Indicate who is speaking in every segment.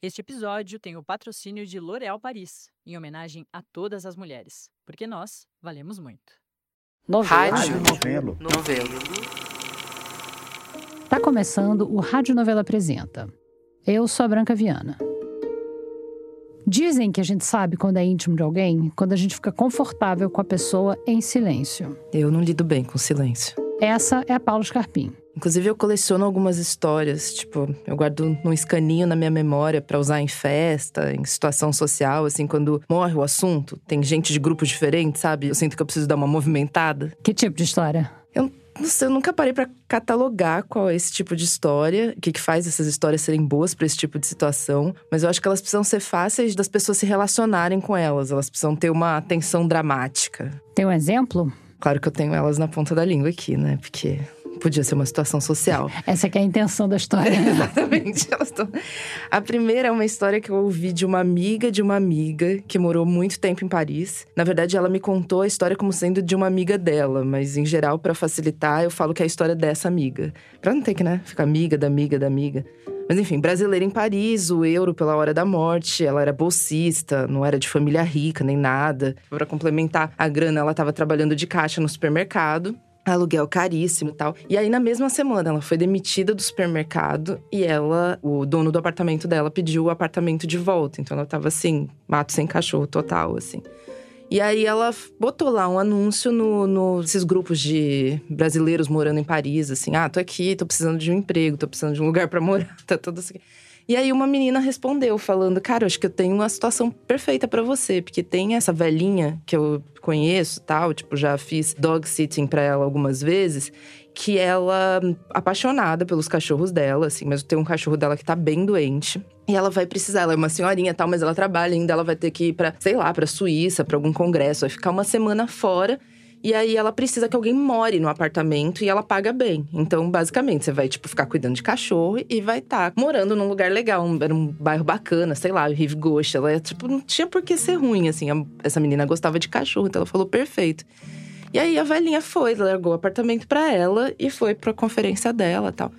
Speaker 1: Este episódio tem o patrocínio de L'Oréal Paris, em homenagem a todas as mulheres, porque nós valemos muito.
Speaker 2: Rádio
Speaker 3: Novelo.
Speaker 2: Novelo.
Speaker 4: Tá começando o Rádio Novela Apresenta. Eu sou a Branca Viana. Dizem que a gente sabe quando é íntimo de alguém quando a gente fica confortável com a pessoa em silêncio.
Speaker 2: Eu não lido bem com silêncio.
Speaker 4: Essa é a Paula Scarpim.
Speaker 2: Inclusive, eu coleciono algumas histórias. Tipo, eu guardo num escaninho na minha memória para usar em festa, em situação social, assim, quando morre o assunto, tem gente de grupos diferentes, sabe? Eu sinto que eu preciso dar uma movimentada.
Speaker 4: Que tipo de história?
Speaker 2: Eu não sei, eu nunca parei para catalogar qual é esse tipo de história, o que, que faz essas histórias serem boas para esse tipo de situação, mas eu acho que elas precisam ser fáceis das pessoas se relacionarem com elas, elas precisam ter uma atenção dramática.
Speaker 4: Tem um exemplo?
Speaker 2: Claro que eu tenho elas na ponta da língua aqui, né? Porque podia ser uma situação social.
Speaker 4: Essa que é a intenção da história.
Speaker 2: Exatamente. A primeira é uma história que eu ouvi de uma amiga de uma amiga que morou muito tempo em Paris. Na verdade, ela me contou a história como sendo de uma amiga dela, mas em geral, para facilitar, eu falo que é a história dessa amiga. Pra não ter que, né, ficar amiga da amiga da amiga. Mas enfim, brasileira em Paris, o euro pela hora da morte, ela era bolsista, não era de família rica nem nada. Para complementar a grana, ela estava trabalhando de caixa no supermercado aluguel caríssimo e tal. E aí, na mesma semana, ela foi demitida do supermercado e ela, o dono do apartamento dela, pediu o apartamento de volta. Então ela tava assim, mato sem cachorro total, assim. E aí ela botou lá um anúncio no, no grupos de brasileiros morando em Paris, assim, ah, tô aqui, tô precisando de um emprego, tô precisando de um lugar para morar, tá tudo assim. E aí uma menina respondeu falando: "Cara, acho que eu tenho uma situação perfeita para você, porque tem essa velhinha que eu conheço, tal, tipo, já fiz dog sitting para ela algumas vezes, que ela apaixonada pelos cachorros dela, assim, mas tem um cachorro dela que tá bem doente. E ela vai precisar, ela é uma senhorinha tal, mas ela trabalha ainda, ela vai ter que ir para, sei lá, para Suíça, para algum congresso, vai ficar uma semana fora. E aí ela precisa que alguém more no apartamento e ela paga bem. Então, basicamente, você vai, tipo, ficar cuidando de cachorro e vai estar tá morando num lugar legal, um, era um bairro bacana, sei lá, o Rive Gauche. Ela, tipo, não tinha por que ser ruim, assim. A, essa menina gostava de cachorro, então ela falou perfeito. E aí a velhinha foi, largou o apartamento para ela e foi pra conferência dela tal.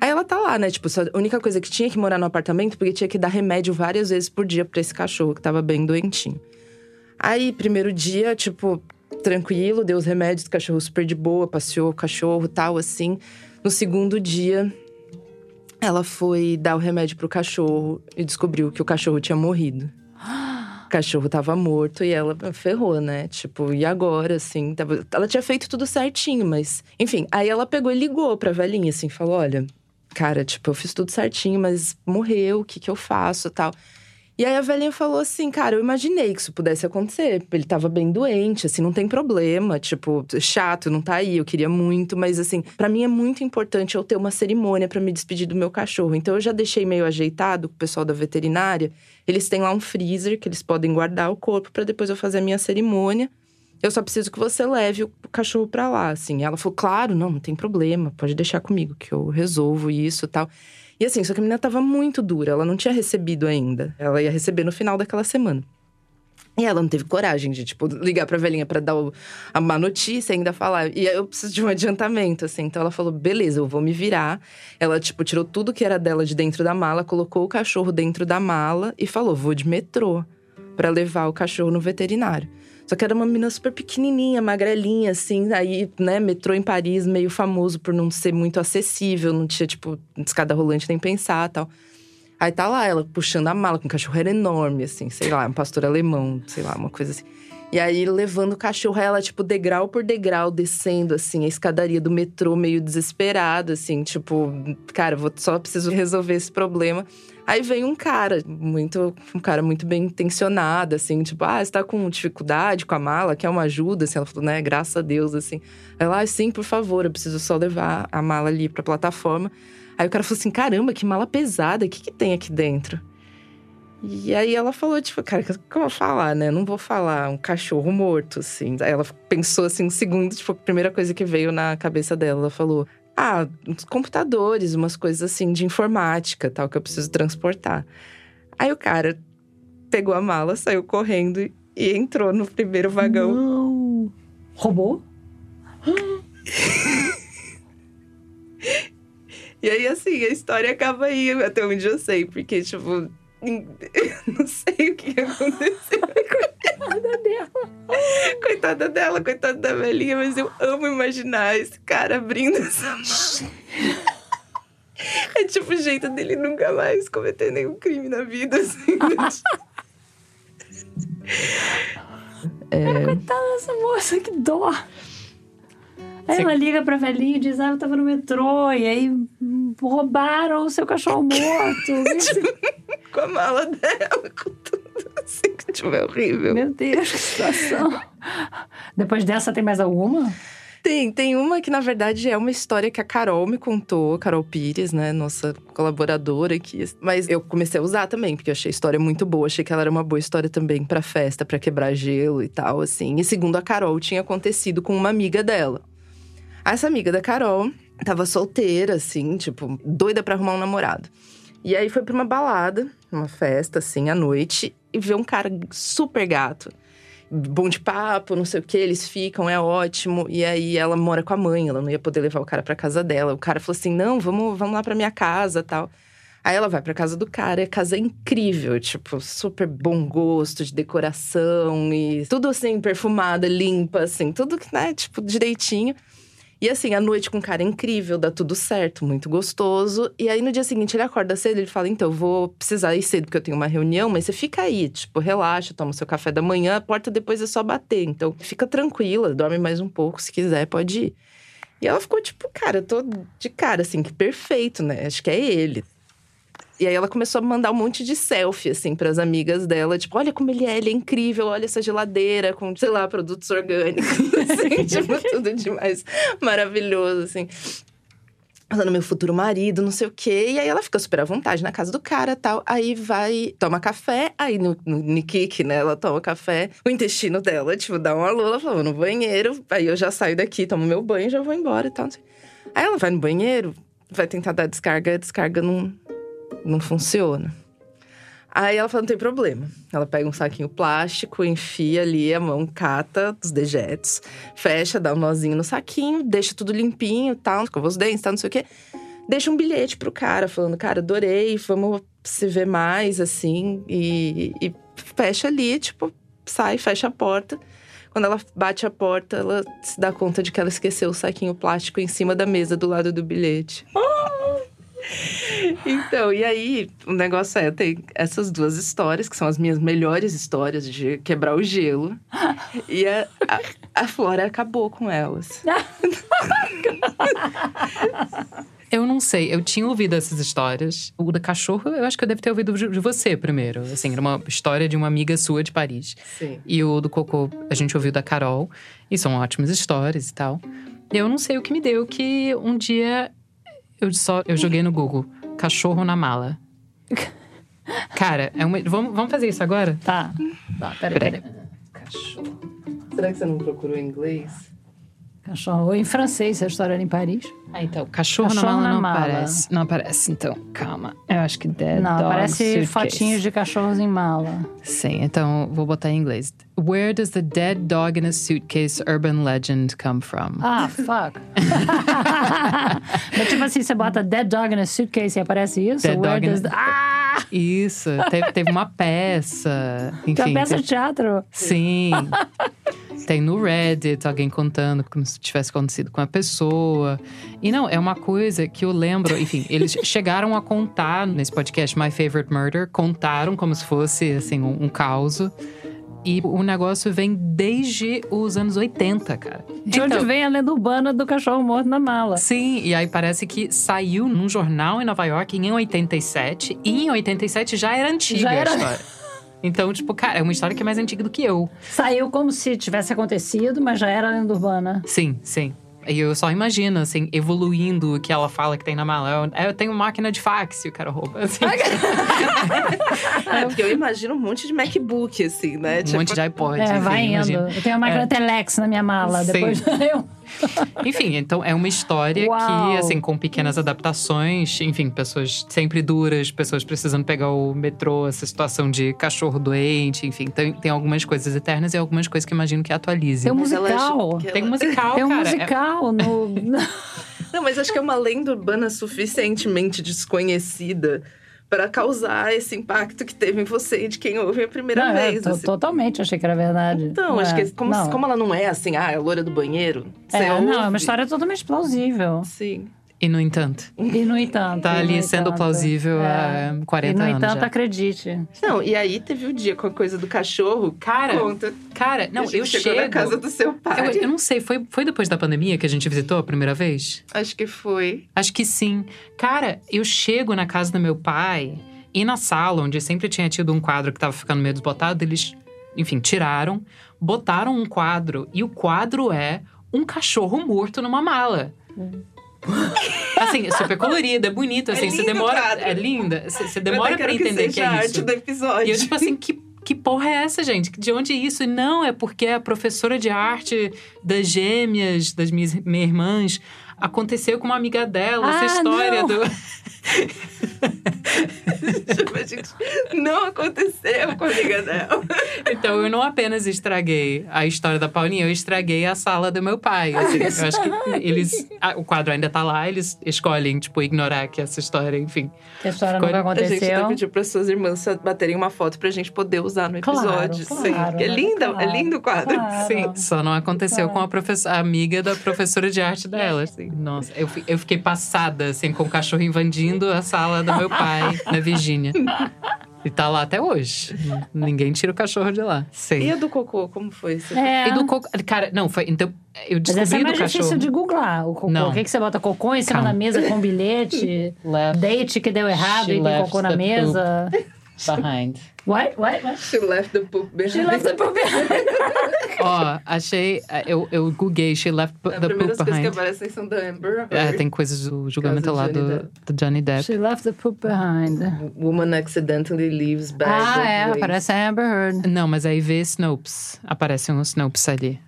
Speaker 2: Aí ela tá lá, né? Tipo, a única coisa que tinha que morar no apartamento porque tinha que dar remédio várias vezes por dia para esse cachorro que tava bem doentinho. Aí, primeiro dia, tipo, tranquilo, deu os remédios, o cachorro super de boa, passeou o cachorro tal, assim. No segundo dia, ela foi dar o remédio pro cachorro e descobriu que o cachorro tinha morrido. O cachorro tava morto e ela ferrou, né? Tipo, e agora, assim? Tava... Ela tinha feito tudo certinho, mas. Enfim, aí ela pegou e ligou pra velhinha, assim, falou: olha, cara, tipo, eu fiz tudo certinho, mas morreu, o que que eu faço tal. E aí a velhinha falou assim, cara, eu imaginei que isso pudesse acontecer. Ele tava bem doente, assim, não tem problema. Tipo, chato, não tá aí, eu queria muito. Mas assim, para mim é muito importante eu ter uma cerimônia para me despedir do meu cachorro. Então eu já deixei meio ajeitado com o pessoal da veterinária. Eles têm lá um freezer que eles podem guardar o corpo para depois eu fazer a minha cerimônia. Eu só preciso que você leve o cachorro para lá, assim. Ela falou, claro, não, não tem problema, pode deixar comigo, que eu resolvo isso tal. E assim, só que a menina tava muito dura, ela não tinha recebido ainda. Ela ia receber no final daquela semana. E ela não teve coragem de, tipo, ligar pra velhinha pra dar o, a má notícia e ainda falar. E eu preciso de um adiantamento, assim. Então ela falou: beleza, eu vou me virar. Ela, tipo, tirou tudo que era dela de dentro da mala, colocou o cachorro dentro da mala e falou: vou de metrô para levar o cachorro no veterinário. Só que era uma menina super pequenininha, magrelinha, assim. Aí, né, metrô em Paris, meio famoso por não ser muito acessível. Não tinha, tipo, escada rolante nem pensar tal. Aí tá lá ela puxando a mala com um cachorro era enorme, assim. Sei lá, um pastor alemão, sei lá, uma coisa assim. E aí, levando o cachorro, ela, tipo, degrau por degrau, descendo, assim, a escadaria do metrô, meio desesperada, assim, tipo, cara, vou, só preciso resolver esse problema. Aí vem um cara, muito, um cara muito bem intencionado, assim, tipo, ah, você tá com dificuldade com a mala, quer uma ajuda? Assim, ela falou, né, graças a Deus, assim. Ela, ah, sim, por favor, eu preciso só levar a mala ali pra plataforma. Aí o cara falou assim, caramba, que mala pesada, o que que tem aqui dentro? E aí ela falou, tipo, cara, como eu vou falar, né? Não vou falar um cachorro morto, assim. Aí ela pensou assim um segundo, tipo, a primeira coisa que veio na cabeça dela, ela falou: ah, uns computadores, umas coisas assim de informática, tal, que eu preciso transportar. Aí o cara pegou a mala, saiu correndo e entrou no primeiro vagão.
Speaker 4: Não. Roubou?
Speaker 2: e aí, assim, a história acaba aí, até onde eu sei, porque, tipo, Não sei o que aconteceu.
Speaker 4: Coitada dela.
Speaker 2: Coitada dela, coitada da velhinha, mas eu amo imaginar esse cara abrindo essa mala. É tipo o jeito dele nunca mais cometer nenhum crime na vida, assim.
Speaker 4: É... Coitada dessa moça, que dó. Aí ela liga pra velhinha e diz: Ah, eu tava no metrô, e aí roubaram o seu cachorro morto.
Speaker 2: tipo, com a mala dela, com tudo assim, que tipo, é horrível.
Speaker 4: Meu Deus, que situação. Depois dessa, tem mais alguma?
Speaker 2: Tem, tem uma que na verdade é uma história que a Carol me contou, Carol Pires, né, nossa colaboradora aqui. Mas eu comecei a usar também, porque eu achei a história muito boa, achei que ela era uma boa história também para festa, para quebrar gelo e tal, assim. E segundo a Carol, tinha acontecido com uma amiga dela. Essa amiga da Carol tava solteira, assim, tipo, doida para arrumar um namorado. E aí foi pra uma balada, uma festa, assim, à noite, e vê um cara super gato bom de papo, não sei o que, eles ficam, é ótimo. E aí ela mora com a mãe, ela não ia poder levar o cara pra casa dela. O cara falou assim: não, vamos, vamos lá pra minha casa tal. Aí ela vai pra casa do cara, e a casa é incrível, tipo, super bom gosto de decoração e tudo assim, perfumada, limpa, assim, tudo, né, tipo, direitinho. E assim, a noite com o cara incrível, dá tudo certo, muito gostoso. E aí no dia seguinte ele acorda cedo, ele fala: "Então, eu vou precisar ir cedo porque eu tenho uma reunião, mas você fica aí, tipo, relaxa, toma seu café da manhã, a porta depois é só bater. Então, fica tranquila, dorme mais um pouco, se quiser, pode ir". E ela ficou tipo, cara, eu tô de cara assim, que perfeito, né? Acho que é ele. E aí ela começou a mandar um monte de selfie, assim, para as amigas dela. Tipo, olha como ele é, ele é incrível, olha essa geladeira com, sei lá, produtos orgânicos. assim, tipo, tudo demais maravilhoso, assim. Falando meu futuro marido, não sei o quê. E aí ela fica super à vontade na casa do cara tal. Aí vai, toma café. Aí no, no Nikik, né? Ela toma café. O intestino dela, tipo, dá uma lula. Falou, no banheiro. Aí eu já saio daqui, tomo meu banho já vou embora e tal. Aí ela vai no banheiro, vai tentar dar descarga. A descarga não, não funciona. Aí ela fala, não tem problema. Ela pega um saquinho plástico, enfia ali a mão, cata os dejetos, fecha, dá um nozinho no saquinho, deixa tudo limpinho, tal, escova os dentes, tal, não sei o quê. Deixa um bilhete pro cara, falando, cara, adorei, vamos se ver mais, assim. E, e fecha ali, tipo, sai, fecha a porta. Quando ela bate a porta, ela se dá conta de que ela esqueceu o saquinho plástico em cima da mesa, do lado do bilhete. Oh! Então, e aí, o negócio é, tem essas duas histórias, que são as minhas melhores histórias de quebrar o gelo. e a, a, a Flora acabou com elas.
Speaker 3: Eu não sei, eu tinha ouvido essas histórias. O da cachorro, eu acho que eu devo ter ouvido de você primeiro. Assim, era uma história de uma amiga sua de Paris.
Speaker 2: Sim.
Speaker 3: E o do cocô, a gente ouviu da Carol. E são ótimas histórias e tal. Eu não sei o que me deu que um dia eu só eu joguei no Google cachorro na mala. Cara, é uma, vamos, vamos fazer isso agora?
Speaker 4: Tá. Tá, peraí, peraí.
Speaker 2: Cachorro. Será que você não procurou em inglês?
Speaker 4: Cachorro. Ou em francês, a história era em Paris.
Speaker 3: Ah, então, cachorro, cachorro na mala na não mala. aparece. Não aparece, então, calma. Eu acho que dead
Speaker 4: Não,
Speaker 3: dog
Speaker 4: aparece
Speaker 3: suitcase.
Speaker 4: fotinhos de cachorros em mala.
Speaker 3: Sim, então vou botar em inglês. Where does the dead dog in a suitcase urban legend come from?
Speaker 4: Ah, fuck. Mas tipo assim, você bota dead dog in a suitcase e aparece isso?
Speaker 3: Dead
Speaker 4: Where
Speaker 3: dog
Speaker 4: does
Speaker 3: in
Speaker 4: the... Ah!
Speaker 3: Isso, teve, teve uma peça. Enfim,
Speaker 4: Tem uma peça
Speaker 3: teve...
Speaker 4: de teatro?
Speaker 3: Sim. Tem no Reddit alguém contando como se tivesse acontecido com a pessoa. E não, é uma coisa que eu lembro. Enfim, eles chegaram a contar nesse podcast My Favorite Murder, contaram como se fosse assim um, um caos. E o negócio vem desde os anos 80, cara.
Speaker 4: De onde
Speaker 3: Então-
Speaker 4: vem a lenda urbana do cachorro morto na mala?
Speaker 3: Sim, e aí parece que saiu num jornal em Nova York em 87. E em 87 já era antiga
Speaker 4: Já era.
Speaker 3: a história. Então, tipo, cara, é uma história que é mais antiga do que eu.
Speaker 4: Saiu como se tivesse acontecido, mas já era lenda urbana.
Speaker 3: Sim, sim. E eu só imagino, assim, evoluindo o que ela fala que tem na mala. Eu, eu tenho máquina de fax e o cara rouba. Assim,
Speaker 2: É, porque eu imagino um monte de MacBook, assim, né?
Speaker 3: um monte de iPod.
Speaker 4: É,
Speaker 3: enfim,
Speaker 4: vai indo.
Speaker 3: imagino.
Speaker 4: Eu tenho uma máquina
Speaker 3: É.
Speaker 4: Telex na minha mala.
Speaker 3: Sim.
Speaker 4: Depois eu.
Speaker 3: Enfim, então é uma história
Speaker 4: Uau.
Speaker 3: que, assim, com pequenas adaptações, enfim, pessoas sempre duras, pessoas precisando pegar o metrô, essa situação de cachorro doente, enfim, tem, tem algumas coisas eternas e algumas coisas que imagino que atualize.
Speaker 4: Tem um musical.
Speaker 3: Tem um musical,
Speaker 4: Tem um
Speaker 3: cara. É-
Speaker 4: musical no.
Speaker 2: Não, mas acho que é uma lenda urbana suficientemente desconhecida Pra causar esse impacto que teve em você e de quem ouve a primeira
Speaker 4: Não, é,
Speaker 2: vez.
Speaker 4: to-
Speaker 2: assim.
Speaker 4: totalmente achei que era verdade.
Speaker 2: Então, acho
Speaker 4: É,
Speaker 2: que como, como ela não é assim, ah, é a loira do banheiro. Você
Speaker 4: É, não, é uma
Speaker 2: ouve-
Speaker 4: história totalmente plausível.
Speaker 2: Sim.
Speaker 3: E no entanto,
Speaker 4: E no entanto.
Speaker 3: tá
Speaker 4: e
Speaker 3: ali
Speaker 4: no
Speaker 3: sendo
Speaker 4: entanto.
Speaker 3: plausível
Speaker 4: É.
Speaker 3: há
Speaker 4: E
Speaker 3: 40
Speaker 4: no
Speaker 3: anos
Speaker 4: entanto,
Speaker 3: já.
Speaker 4: acredite.
Speaker 2: Não, e aí teve o dia com a coisa do cachorro.
Speaker 3: Cara,
Speaker 2: Conta.
Speaker 3: Cara, não,
Speaker 2: A gente
Speaker 3: eu
Speaker 2: chegou
Speaker 3: chego...
Speaker 2: na casa do seu pai.
Speaker 3: Eu, eu não sei, foi, foi depois da pandemia que a gente visitou a primeira vez?
Speaker 2: Acho que foi.
Speaker 3: Acho que sim. Cara, eu chego na casa do meu pai e na sala, onde sempre tinha tido um quadro que tava ficando meio desbotado, eles, enfim, tiraram, botaram um quadro e o quadro é um cachorro morto numa mala. Assim, é super colorido, é bonito,
Speaker 2: É
Speaker 3: assim, você
Speaker 2: lindo o
Speaker 3: demora. É linda. Você você demora
Speaker 2: quero
Speaker 3: entender que,
Speaker 2: seja
Speaker 3: é
Speaker 2: a
Speaker 3: isso.
Speaker 2: arte do episódio.
Speaker 3: E eu, tipo assim, que, que porra é essa, gente? De onde é isso? E não, é porque a professora de arte das gêmeas, das minhas, minhas irmãs, aconteceu com uma amiga dela,
Speaker 4: Ah,
Speaker 3: essa história
Speaker 4: não.
Speaker 3: do.
Speaker 2: Tipo, a gente não aconteceu com a amiga dela.
Speaker 3: Então, eu não apenas estraguei a história da Paulinha, eu estraguei a sala do meu pai. assim. eu acho que eles. ah, o quadro ainda tá lá, eles escolhem, tipo, ignorar que essa história, enfim.
Speaker 4: Que a história
Speaker 3: Ficou-
Speaker 4: nunca
Speaker 2: A gente
Speaker 4: aconteceu.
Speaker 2: até pediu para suas irmãs baterem uma foto pra gente poder usar no
Speaker 4: Claro,
Speaker 2: episódio.
Speaker 4: claro,
Speaker 2: Sim. É
Speaker 4: né?
Speaker 2: lindo,
Speaker 4: Claro,
Speaker 2: é lindo o quadro.
Speaker 4: claro.
Speaker 3: Sim, só não aconteceu com a, professora, a amiga da professora de arte dela. Assim. Nossa, eu, eu fiquei passada, assim, com o cachorro invadindo a sala do meu pai, na Virgínia. E tá lá até hoje. Ninguém tira o cachorro de lá. Sim.
Speaker 2: E a do cocô, como foi? Você
Speaker 4: É.
Speaker 3: E do coco. Cara, não, foi. Então, eu
Speaker 4: Mas essa
Speaker 3: descobri
Speaker 4: é
Speaker 3: do
Speaker 4: mais
Speaker 3: cachorro.
Speaker 4: difícil de googlar. O cocô.
Speaker 3: Não.
Speaker 4: O que, que você bota cocô em cima
Speaker 3: Calma.
Speaker 4: da mesa com bilhete?
Speaker 3: Left
Speaker 4: Date que deu errado
Speaker 3: She
Speaker 4: e tem cocô na mesa.
Speaker 3: behind.
Speaker 4: What? What? What?
Speaker 2: She left the poop behind.
Speaker 4: She left the poop behind.
Speaker 3: Ó, achei. Eu, eu googlei, she left
Speaker 2: As
Speaker 3: the
Speaker 2: primeiras
Speaker 3: poop
Speaker 2: coisas que
Speaker 3: behind.
Speaker 2: aparecem são da Amber
Speaker 3: É,
Speaker 2: Heard.
Speaker 3: tem coisas do julgamento lá
Speaker 2: Johnny
Speaker 3: do,
Speaker 2: Depp.
Speaker 3: do Johnny Depp.
Speaker 4: She left the poop behind.
Speaker 2: Woman accidentally leaves bag
Speaker 4: Ah, é.
Speaker 2: waste.
Speaker 4: Parece a Amber Heard.
Speaker 3: Não, mas aí vê Snopes. Aparece um Snopes ali.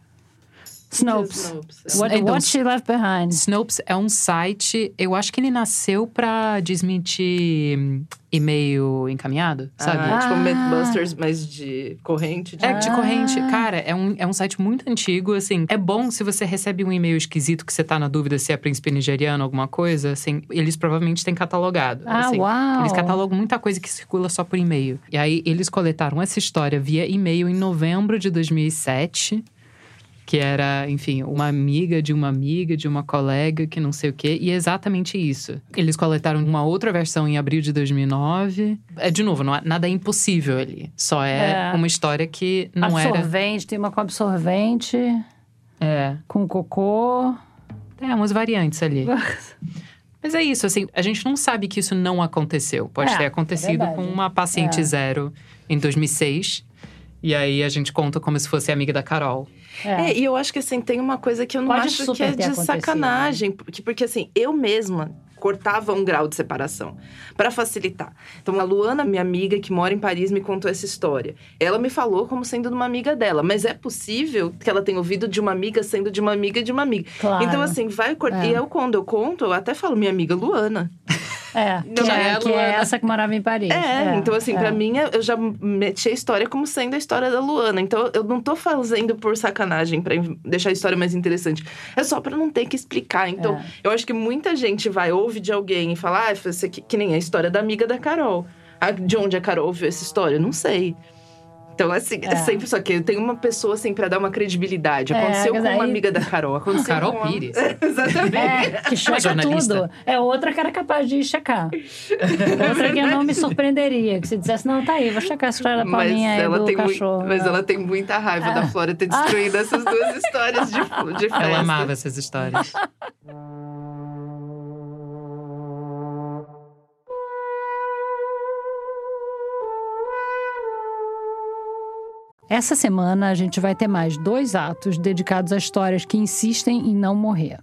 Speaker 4: Snopes.
Speaker 2: Snopes.
Speaker 4: What,
Speaker 3: Então,
Speaker 4: what she left behind.
Speaker 3: Snopes é um site, eu acho que ele nasceu pra desmentir hum, e-mail encaminhado, sabe?
Speaker 2: Ah, tipo
Speaker 4: Ah.
Speaker 2: Mythbusters, mas de corrente. De...
Speaker 3: É, de
Speaker 4: Ah.
Speaker 3: corrente. Cara, é um, é um site muito antigo, assim. É bom se você recebe um e-mail esquisito que você tá na dúvida se é príncipe nigeriano, alguma coisa, assim. Eles provavelmente têm catalogado.
Speaker 4: Ah,
Speaker 3: assim.
Speaker 4: uau.
Speaker 3: Eles catalogam muita coisa que circula só por e-mail. E aí, eles coletaram essa história via e-mail em novembro de 2007. Que era, enfim, uma amiga de uma amiga, de uma colega, que não sei o quê. E é exatamente isso. Eles coletaram uma outra versão em abril de 2009. É, de novo, não nada é impossível ali. Só é,
Speaker 4: É.
Speaker 3: uma história que não era…
Speaker 4: absorvente, tem uma com absorvente,
Speaker 3: É,
Speaker 4: com cocô.
Speaker 3: tem umas variantes ali. Mas é isso, assim, a gente não sabe que isso não aconteceu. Pode
Speaker 4: É,
Speaker 3: ter
Speaker 4: é
Speaker 3: acontecido com uma paciente
Speaker 4: É.
Speaker 3: zero em 2006. E aí a gente conta como se fosse amiga da Carol.
Speaker 4: É.
Speaker 2: É, e eu acho que assim, tem uma coisa que eu não
Speaker 4: Pode
Speaker 2: acho que é de
Speaker 4: acontecido, né?
Speaker 2: sacanagem. Porque, porque assim, eu mesma cortava um grau de separação pra facilitar. Então a Luana, minha amiga que mora em Paris, me contou essa história. Ela me falou como sendo de uma amiga dela, mas é possível que ela tenha ouvido de uma amiga sendo de uma amiga de uma amiga.
Speaker 4: Claro.
Speaker 2: Então assim, vai cortar.
Speaker 4: É.
Speaker 2: E eu quando eu conto, eu até falo minha amiga Luana.
Speaker 4: É, que, é,
Speaker 3: é a
Speaker 4: que é
Speaker 3: Luana.
Speaker 4: essa que morava em Paris.
Speaker 2: É, então assim,
Speaker 4: é.
Speaker 2: pra mim, eu já meti a história como sendo a história da Luana. Então eu não tô fazendo por sacanagem pra deixar a história mais interessante. É só pra não ter que explicar. Então,
Speaker 4: É.
Speaker 2: eu acho que muita gente vai, ouve de alguém e fala, ah, aqui, que nem a história da amiga da Carol. Ah, de onde a Carol ouviu essa história? Não sei. Então, assim, é.
Speaker 4: É.
Speaker 2: sempre só que tem uma pessoa, assim, pra dar uma credibilidade.
Speaker 4: É,
Speaker 2: Aconteceu
Speaker 4: quer
Speaker 2: com uma
Speaker 4: aí-
Speaker 2: amiga da Carol. Aconteceu
Speaker 3: Carol
Speaker 2: com a-
Speaker 3: Pires.
Speaker 2: Exatamente.
Speaker 4: É, que checa
Speaker 3: jornalista.
Speaker 4: tudo. É outra que era capaz de checar. outra que eu não me surpreenderia. Que se dissesse, não, tá aí, vou checar a história da
Speaker 2: Mas
Speaker 4: Paulinha aí
Speaker 2: ela,
Speaker 4: do
Speaker 2: tem mui-
Speaker 4: cachorro.
Speaker 2: mas ela tem muita raiva da Flora ter destruído essas duas histórias de, de festa.
Speaker 3: Ela amava essas histórias.
Speaker 4: Essa semana a gente vai ter mais dois atos dedicados a histórias que insistem em não morrer.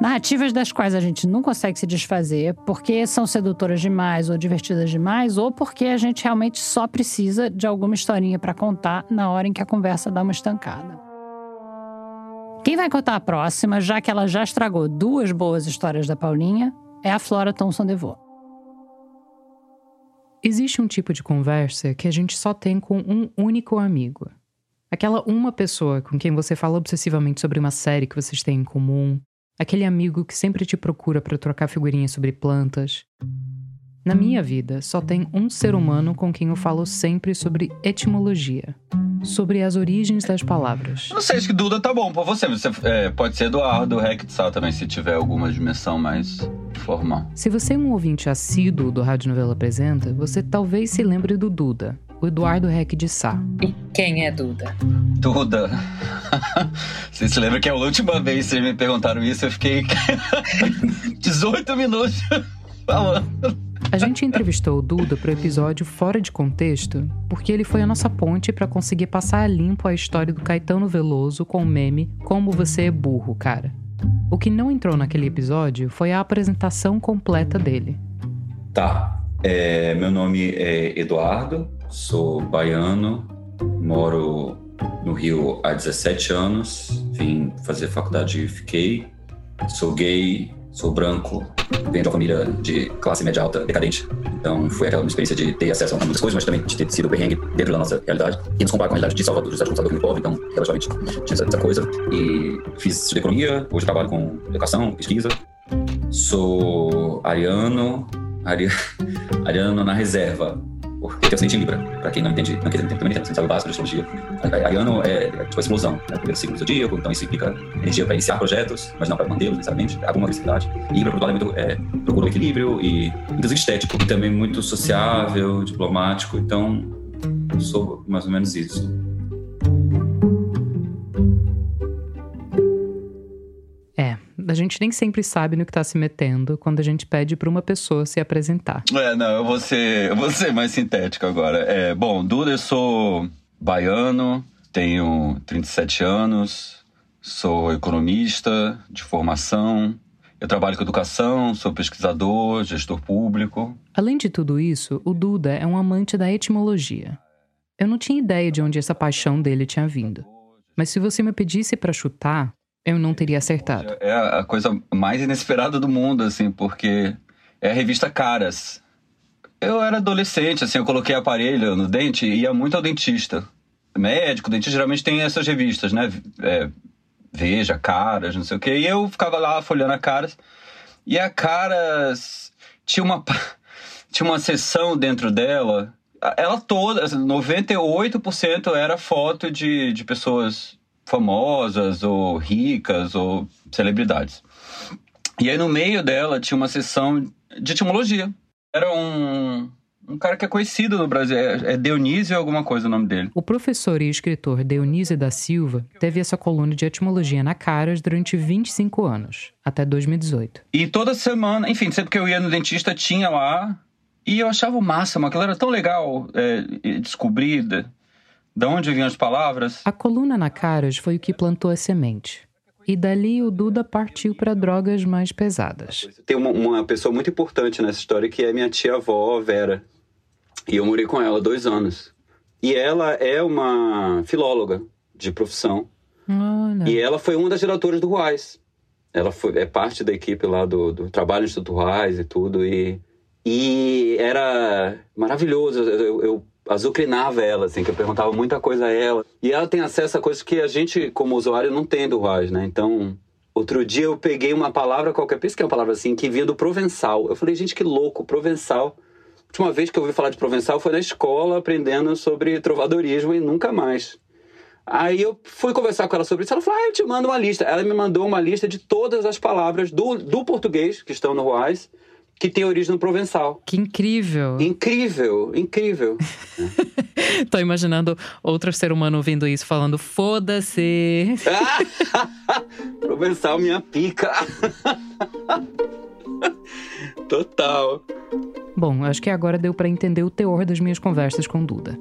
Speaker 4: Narrativas das quais a gente não consegue se desfazer porque são sedutoras demais ou divertidas demais, ou porque a gente realmente só precisa de alguma historinha para contar na hora em que a conversa dá uma estancada. Quem vai contar a próxima, já que ela já estragou duas boas histórias da Paulinha, é a Flora Thomson DeVoe.
Speaker 3: Existe um tipo de conversa que a gente só tem com um único amigo. Aquela uma pessoa com quem você fala obsessivamente sobre uma série que vocês têm em comum. Aquele amigo que sempre te procura para trocar figurinhas sobre plantas. Na minha vida, só tem um ser humano com quem eu falo sempre sobre etimologia. Sobre as origens das palavras.
Speaker 5: Não sei, acho que Duda tá bom pra você. Você é, pode ser Eduardo Rechtsal também, se tiver alguma dimensão mais formal.
Speaker 3: Se você é um ouvinte assíduo do Rádio Novela Apresenta, você talvez se lembre do Duda, o Eduardo Rec de Sá.
Speaker 1: E quem é Duda?
Speaker 5: Duda. Você se lembra que a última vez que vocês me perguntaram isso, eu fiquei 18 minutos falando.
Speaker 3: A gente entrevistou o Duda pro episódio Fora de Contexto porque ele foi a nossa ponte para conseguir passar a limpo a história do Caetano Veloso com o meme Como Você é Burro, cara. O que não entrou naquele episódio foi a apresentação completa dele.
Speaker 6: Tá. É, meu nome é Eduardo, sou baiano, moro no Rio há 17 anos, vim fazer faculdade e fiquei. Sou gay, sou branco, venho de uma família de classe média alta decadente. Então foi aquela experiência de ter acesso a muitas coisas, mas também de ter sido perrengue dentro da nossa realidade. E nos comparar com a realidade de Salvador, de Salvador muito pobre, então relativamente tinha essa, coisa. E fiz economia, hoje trabalho com educação, pesquisa. Sou ariano, ari, ariano na reserva, porque tem ascendente em Libra, pra quem não entende, não quer entender, também não sabe o básico de astrologia. Ariano é, é tipo a explosão, né? o primeiro signo do zodíaco, então isso implica energia para iniciar projetos, mas não para mantê-los necessariamente, alguma agressividade. E Libra, por outro lado, é muito, é, procura o equilíbrio e, inclusive, estético, e também muito sociável, diplomático, então sou mais ou menos isso.
Speaker 3: A gente nem sempre sabe no que tá se metendo quando a gente pede para uma pessoa se apresentar.
Speaker 5: É, não, eu vou ser, eu vou ser mais sintético agora. É, bom, Duda, eu sou baiano, tenho 37 anos, sou economista de formação, eu trabalho com educação, sou pesquisador, gestor público.
Speaker 3: Além de tudo isso, o Duda é um amante da etimologia. Eu não tinha ideia de onde essa paixão dele tinha vindo. Mas se você me pedisse para chutar, eu não teria acertado.
Speaker 5: É a coisa mais inesperada do mundo, assim, porque é a revista Caras. Eu era adolescente, assim, eu coloquei aparelho no dente e ia muito ao dentista. Médico, dentista geralmente tem essas revistas, né? É, Veja, Caras, não sei o quê. E eu ficava lá folhando a Caras. E a Caras tinha uma, tinha uma seção dentro dela. Ela toda, 98% era foto de, de pessoas famosas ou ricas ou celebridades. E aí no meio dela tinha uma sessão de etimologia. Era um, um cara que é conhecido no Brasil, é, é Dionísio alguma coisa o nome dele.
Speaker 3: O professor e escritor Dionísio da Silva teve essa coluna de etimologia na Caras durante 25 anos, até 2018.
Speaker 5: E toda semana, enfim, sempre que eu ia no dentista tinha lá, e eu achava o máximo, aquilo era tão legal é, descobrir de onde vinham as palavras?
Speaker 3: A coluna na Caras foi o que plantou a semente. E dali o Duda partiu para drogas mais pesadas.
Speaker 5: Tem uma, uma, pessoa muito importante nessa história que é minha tia-avó, Vera. E eu morei com ela dois anos. E ela é uma filóloga de profissão.
Speaker 3: Olha.
Speaker 5: E ela foi uma das diretoras do Ruais. Ela foi, é parte da equipe lá do, do trabalho do Instituto Ruais e tudo. E, e era maravilhoso. eu, eu azucrinava ela, assim, que eu perguntava muita coisa a ela. E ela tem acesso a coisas que a gente, como usuário, não tem do RAS, né? Então, outro dia eu peguei uma palavra qualquer, pensa que é uma palavra assim, que vinha do Provençal. Eu falei, gente, que louco, Provençal. A última vez que eu ouvi falar de Provençal foi na escola, aprendendo sobre trovadorismo e nunca mais. Aí eu fui conversar com ela sobre isso. Ela falou: Ah, eu te mando uma lista. Ela me mandou uma lista de todas as palavras do, do português que estão no Ruais que tem origem no provençal.
Speaker 3: Que incrível!
Speaker 5: Incrível, incrível.
Speaker 3: Tô imaginando outro ser humano ouvindo isso falando: foda-se.
Speaker 5: provençal, minha pica. Total.
Speaker 3: Bom, acho que agora deu para entender o teor das minhas conversas com Duda.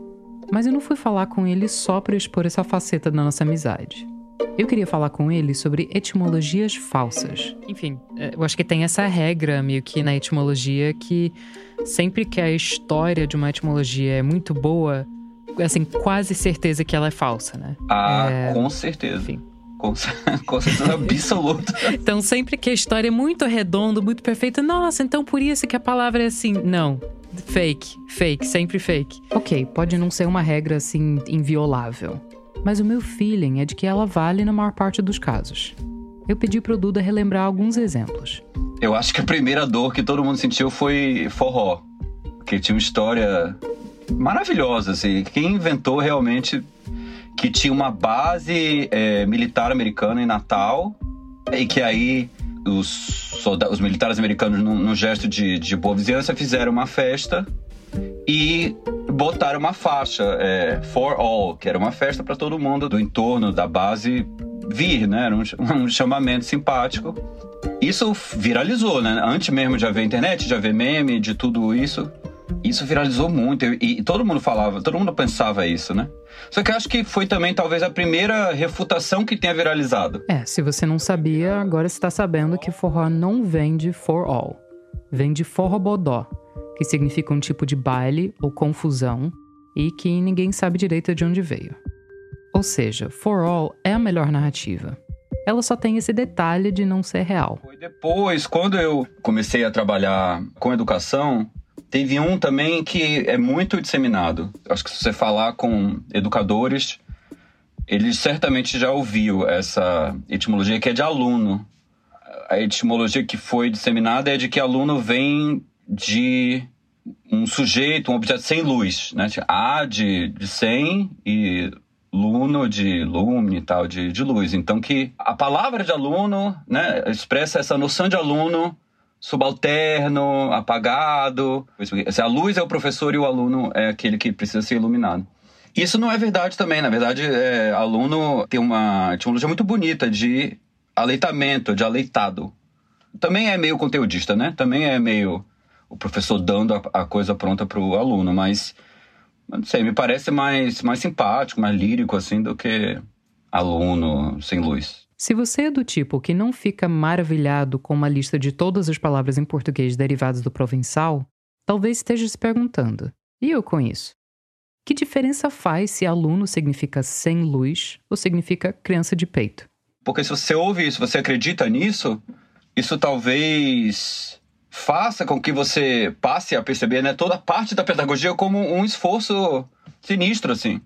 Speaker 3: Mas eu não fui falar com ele só para expor essa faceta da nossa amizade. Eu queria falar com ele sobre etimologias falsas. Enfim, é, eu acho que tem essa regra meio que na etimologia que sempre que a história de uma etimologia é muito boa, assim, quase certeza que ela é falsa, né?
Speaker 5: Ah,
Speaker 3: é...
Speaker 5: com certeza. Enfim. Com, com certeza absoluta.
Speaker 3: então, sempre que a história é muito redonda, muito perfeita, nossa, então por isso que a palavra é assim. Não. Fake, fake, sempre fake. Ok, pode não ser uma regra assim inviolável mas o meu feeling é de que ela vale na maior parte dos casos. Eu pedi pro Duda relembrar alguns exemplos.
Speaker 5: Eu acho que a primeira dor que todo mundo sentiu foi forró. que tinha uma história maravilhosa, assim. Quem inventou realmente que tinha uma base é, militar americana em Natal e que aí os, os militares americanos, num, num gesto de, de boa vizinhança, fizeram uma festa e botaram uma faixa, é, For All, que era uma festa para todo mundo do entorno da base vir, né? Era um, um chamamento simpático. Isso viralizou, né? Antes mesmo de haver internet, de haver meme, de tudo isso. Isso viralizou muito e, e, todo mundo falava, todo mundo pensava isso, né? Só que acho que foi também talvez a primeira refutação que tenha viralizado.
Speaker 3: É, se você não sabia, agora está sabendo que forró não vem de for all. Vem de forrobodó, que significa um tipo de baile ou confusão e que ninguém sabe direito de onde veio. Ou seja, For All é a melhor narrativa. Ela só tem esse detalhe de não ser real.
Speaker 5: Depois, quando eu comecei a trabalhar com educação, teve um também que é muito disseminado. Acho que se você falar com educadores, eles certamente já ouviu essa etimologia que é de aluno. A etimologia que foi disseminada é de que aluno vem de um sujeito, um objeto sem luz, né? A de, de sem e luno de lume e tal, de, de luz. Então que a palavra de aluno, né, expressa essa noção de aluno subalterno, apagado. A luz é o professor e o aluno é aquele que precisa ser iluminado. Isso não é verdade também. Na verdade, é, aluno tem uma etimologia muito bonita de aleitamento, de aleitado. Também é meio conteudista, né? Também é meio o professor dando a, a coisa pronta para o aluno, mas não sei, me parece mais, mais simpático, mais lírico assim do que aluno sem luz.
Speaker 3: Se você é do tipo que não fica maravilhado com uma lista de todas as palavras em português derivadas do provençal, talvez esteja se perguntando: e eu com isso? Que diferença faz se aluno significa sem luz ou significa criança de peito?
Speaker 5: Porque se você ouve isso, você acredita nisso, isso talvez faça com que você passe a perceber né, toda parte da pedagogia como um esforço sinistro, assim.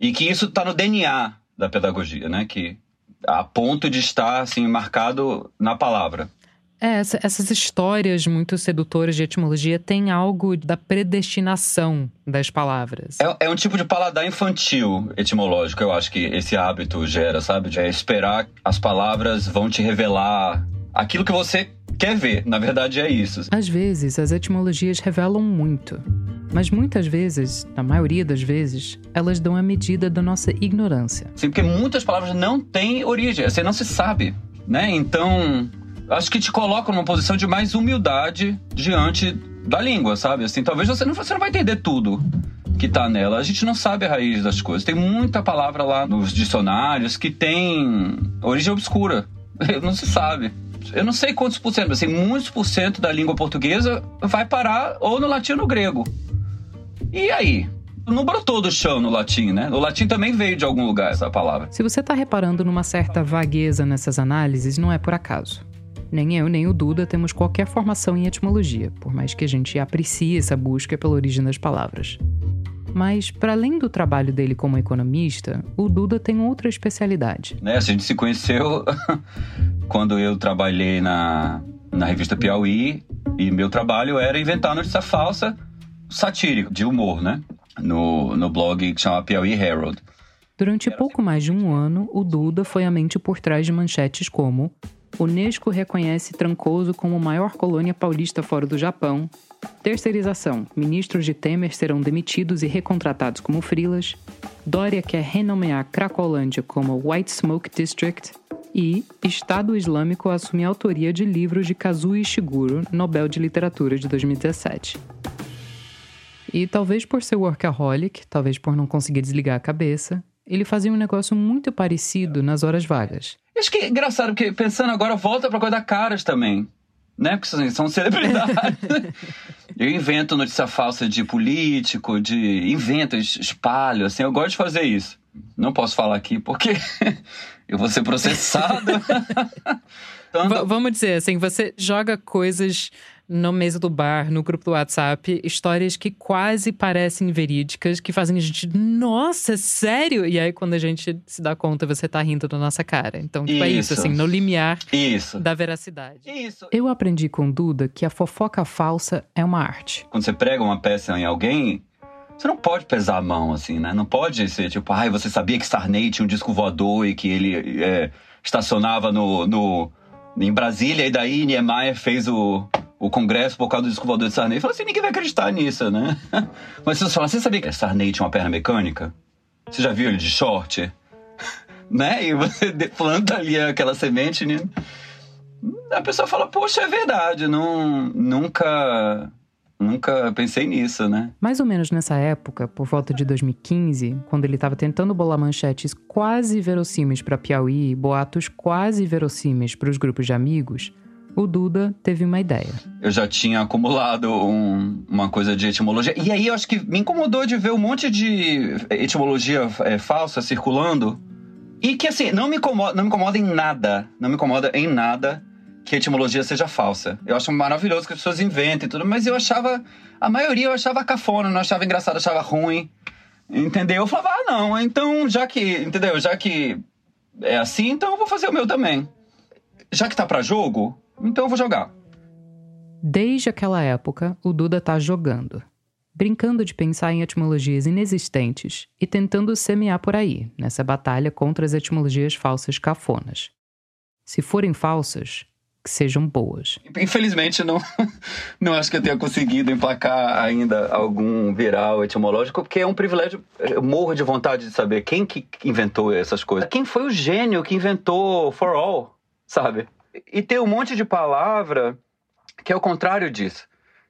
Speaker 5: E que isso está no DNA da pedagogia, né? Que a ponto de estar assim marcado na palavra.
Speaker 3: É, essas histórias muito sedutoras de etimologia têm algo da predestinação das palavras.
Speaker 5: É, é, um tipo de paladar infantil etimológico, eu acho que esse hábito gera, sabe? De esperar as palavras vão te revelar aquilo que você quer ver. Na verdade, é isso.
Speaker 3: Às vezes, as etimologias revelam muito. Mas muitas vezes, na maioria das vezes, elas dão a medida da nossa ignorância.
Speaker 5: Sim, porque muitas palavras não têm origem, você não se sabe, né? Então, acho que te colocam numa posição de mais humildade diante da língua, sabe? Assim, talvez você não, você não vai entender tudo que tá nela. A gente não sabe a raiz das coisas. Tem muita palavra lá nos dicionários que tem origem obscura. Não se sabe eu não sei quantos por cento, mas assim, muitos por cento da língua portuguesa vai parar ou no latim ou no grego. E aí? Não brotou do chão no latim, né? O latim também veio de algum lugar, essa palavra.
Speaker 3: Se você está reparando numa certa vagueza nessas análises, não é por acaso. Nem eu, nem o Duda temos qualquer formação em etimologia, por mais que a gente aprecie essa busca pela origem das palavras. Mas, para além do trabalho dele como economista, o Duda tem outra especialidade.
Speaker 5: Né, a gente se conheceu quando eu trabalhei na, na revista Piauí e meu trabalho era inventar notícia falsa satírico, de humor, né? No, no blog que chama Piauí Herald.
Speaker 3: Durante pouco mais de um ano, o Duda foi a mente por trás de manchetes como Unesco reconhece Trancoso como maior colônia paulista fora do Japão. Terceirização. Ministros de Temer serão demitidos e recontratados como frilas. Dória quer renomear Cracolândia como White Smoke District e Estado Islâmico assume a autoria de livros de Kazuo Ishiguro, Nobel de Literatura de 2017. E talvez por ser workaholic, talvez por não conseguir desligar a cabeça, ele fazia um negócio muito parecido nas horas vagas.
Speaker 5: Acho que é engraçado, porque pensando agora, volta pra coisa da caras também. Né? Porque assim, são celebridades. eu invento notícia falsa de político, de. invento, espalho, assim, eu gosto de fazer isso. Não posso falar aqui porque eu vou ser processado.
Speaker 3: Vamos dizer assim, você joga coisas no mesa do bar, no grupo do WhatsApp, histórias que quase parecem verídicas, que fazem a gente, nossa, é sério? E aí, quando a gente se dá conta, você tá rindo da nossa cara. Então, tipo, é isso,
Speaker 5: Isso.
Speaker 3: assim, no limiar
Speaker 5: Isso.
Speaker 3: da veracidade.
Speaker 5: Isso.
Speaker 3: Eu aprendi com Duda que a fofoca falsa é uma arte.
Speaker 5: Quando você prega uma peça em alguém, você não pode pesar a mão, assim, né? Não pode ser tipo, ai, você sabia que Sarney tinha um disco voador e que ele é, estacionava no, no, em Brasília e daí Niemeyer fez o, o congresso por causa do disco voador de Sarney. Fala assim, ninguém vai acreditar nisso, né? Mas se você falar, você sabia que Sarney tinha uma perna mecânica? Você já viu ele de short? né? E você planta ali aquela semente, né? A pessoa fala, poxa, é verdade, não, nunca, nunca pensei nisso, né?
Speaker 3: Mais ou menos nessa época, por volta de 2015, quando ele estava tentando bolar manchetes quase verossímeis para Piauí boatos quase verossímeis para os grupos de amigos, o Duda teve uma ideia.
Speaker 5: Eu já tinha acumulado um- uma coisa de etimologia. E aí eu acho que me incomodou de ver um monte de etimologia é, falsa circulando. E que assim, não me, incomoda, não me incomoda em nada. Não me incomoda em nada que a etimologia seja falsa. Eu acho maravilhoso que as pessoas inventem tudo, mas eu achava. A maioria eu achava cafona, não achava engraçado, achava ruim. Entendeu? Eu falava, ah, não, então já que. Entendeu? Já que é assim, então eu vou fazer o meu também. Já que tá pra jogo, então eu vou jogar.
Speaker 3: Desde aquela época, o Duda tá jogando. Brincando de pensar em etimologias inexistentes e tentando semear por aí, nessa batalha contra as etimologias falsas cafonas. Se forem falsas, que sejam boas.
Speaker 5: Infelizmente, não, não acho que eu tenha conseguido emplacar ainda algum viral etimológico, porque é um privilégio. Eu morro de vontade de saber quem que inventou essas coisas. Quem foi o gênio que inventou for all, sabe? E tem um monte de palavra que é o contrário disso.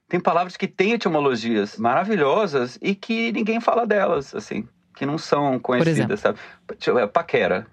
Speaker 5: Tem palavras que têm etimologias maravilhosas e que ninguém fala delas, assim, que não são conhecidas, sabe? Tipo, é, Paquera.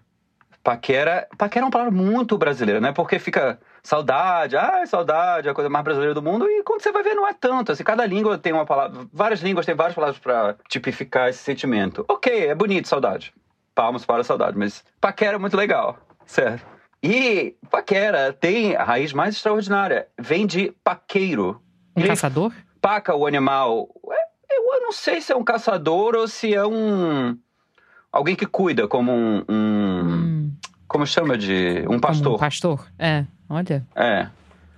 Speaker 5: Paquera, paquera é uma palavra muito brasileira, né? Porque fica saudade, ah, saudade, é a coisa mais brasileira do mundo. E quando você vai ver, não é tanto. Assim, cada língua tem uma palavra, várias línguas têm várias palavras para tipificar esse sentimento. Ok, é bonito, saudade. Palmas para a saudade, mas paquera é muito legal, certo? E paquera tem a raiz mais extraordinária. Vem de paqueiro.
Speaker 3: Um
Speaker 5: Ele
Speaker 3: caçador?
Speaker 5: paca o animal. É, Eu não sei se é um caçador ou se é um. Alguém que cuida, como um. um-
Speaker 3: Hum,
Speaker 5: como chama de. Um
Speaker 3: como
Speaker 5: pastor.
Speaker 3: Um pastor? É, olha.
Speaker 5: É.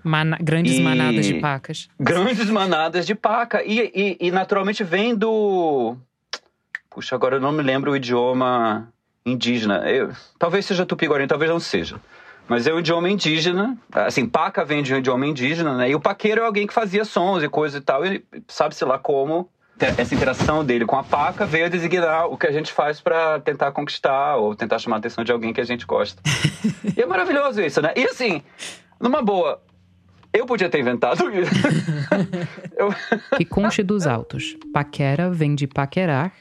Speaker 3: Mana- grandes
Speaker 5: E-
Speaker 3: manadas de pacas.
Speaker 5: Grandes manadas de paca. E, e- e, naturalmente vem do. Puxa, agora eu não me lembro o idioma indígena. Eu- talvez seja tupi-guarani, talvez não seja. Mas é um idioma indígena. Assim, paca vem de um idioma indígena, né? E o paqueiro é alguém que fazia sons e coisa e tal. E sabe-se lá como essa interação dele com a paca veio a designar o que a gente faz pra tentar conquistar ou tentar chamar a atenção de alguém que a gente gosta. e é maravilhoso isso, né? E assim, numa boa, eu podia ter inventado isso. Eu-
Speaker 3: Que conche dos autos. Paquera vem de paquerar,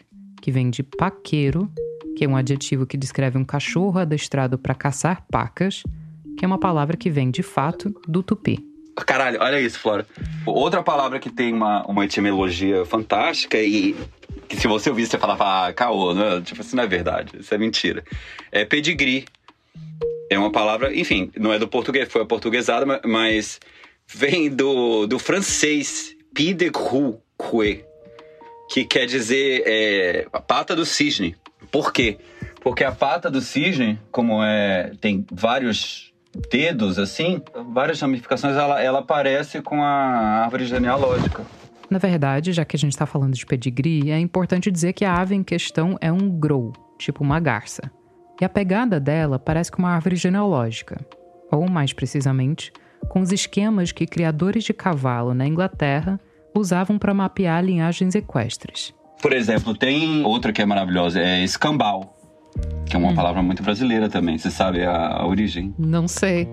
Speaker 3: que vem de paqueiro, que é um adjetivo que descreve um cachorro adestrado para caçar pacas, que é uma palavra que vem de fato do tupi.
Speaker 5: Caralho, olha isso, Flora. Outra palavra que tem uma, uma etimologia fantástica e que se você ouvisse, você falava, ah, caô, né? Tipo, isso não é verdade, isso é mentira. É pedigree. É uma palavra, enfim, não é do português, foi aportuguesada, ma- mas vem do, do francês pidecru, que quer dizer é, pata do cisne. Por quê? Porque a pata do cisne, como é, tem vários dedos assim, várias ramificações, ela, ela parece com a árvore genealógica.
Speaker 3: Na verdade, já que a gente está falando de pedigree, é importante dizer que a ave em questão é um grow, tipo uma garça. E a pegada dela parece com uma árvore genealógica. Ou, mais precisamente, com os esquemas que criadores de cavalo na Inglaterra usavam para mapear linhagens equestres.
Speaker 5: Por exemplo, tem outra que é maravilhosa, é escambau, que é uma palavra muito brasileira também. Você sabe a, a origem?
Speaker 3: Não sei.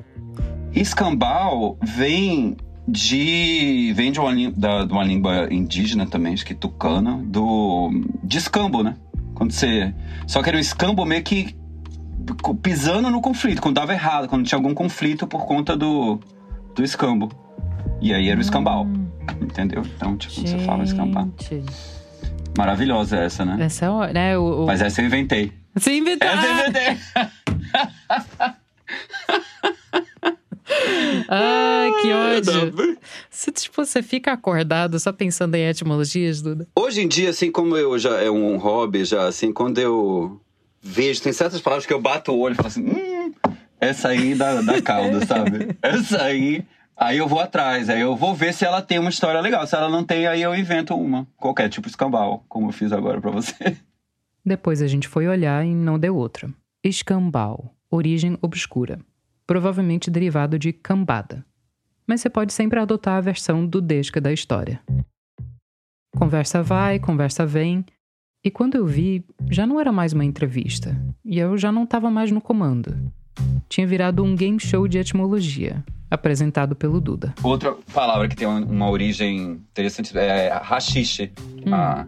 Speaker 5: Escambau vem de vem de uma, da- de uma língua indígena também, acho que tucana, do de escambo, né? Quando você só que era um escambo meio que pisando no conflito, quando dava errado, quando tinha algum conflito por conta do do escambo. E aí era o escambau, entendeu? Então, tipo, você fala escambau. Maravilhosa essa, né?
Speaker 3: Essa é hora, né? O, o...
Speaker 5: Mas essa eu inventei.
Speaker 3: Você inventou.
Speaker 5: Essa eu inventei.
Speaker 3: Ai, que ódio. Você, tipo, você fica acordado só pensando em etimologias, Duda?
Speaker 5: Hoje em dia, assim como eu já é um hobby, já assim, quando eu vejo, tem certas palavras que eu bato o olho e falo assim, hum, essa aí da, da calda, sabe? Essa aí. Aí eu vou atrás, aí eu vou ver se ela tem uma história legal. Se ela não tem, aí eu invento uma. Qualquer, tipo escambau, como eu fiz agora para você.
Speaker 3: Depois a gente foi olhar e não deu outra. Escambau, origem obscura. Provavelmente derivado de cambada. Mas você pode sempre adotar a versão do desca da história. Conversa vai, conversa vem. E quando eu vi, já não era mais uma entrevista. E eu já não estava mais no comando. Tinha virado um game show de etimologia, apresentado pelo Duda.
Speaker 5: Outra palavra que tem uma origem interessante é rachixe, hum. a,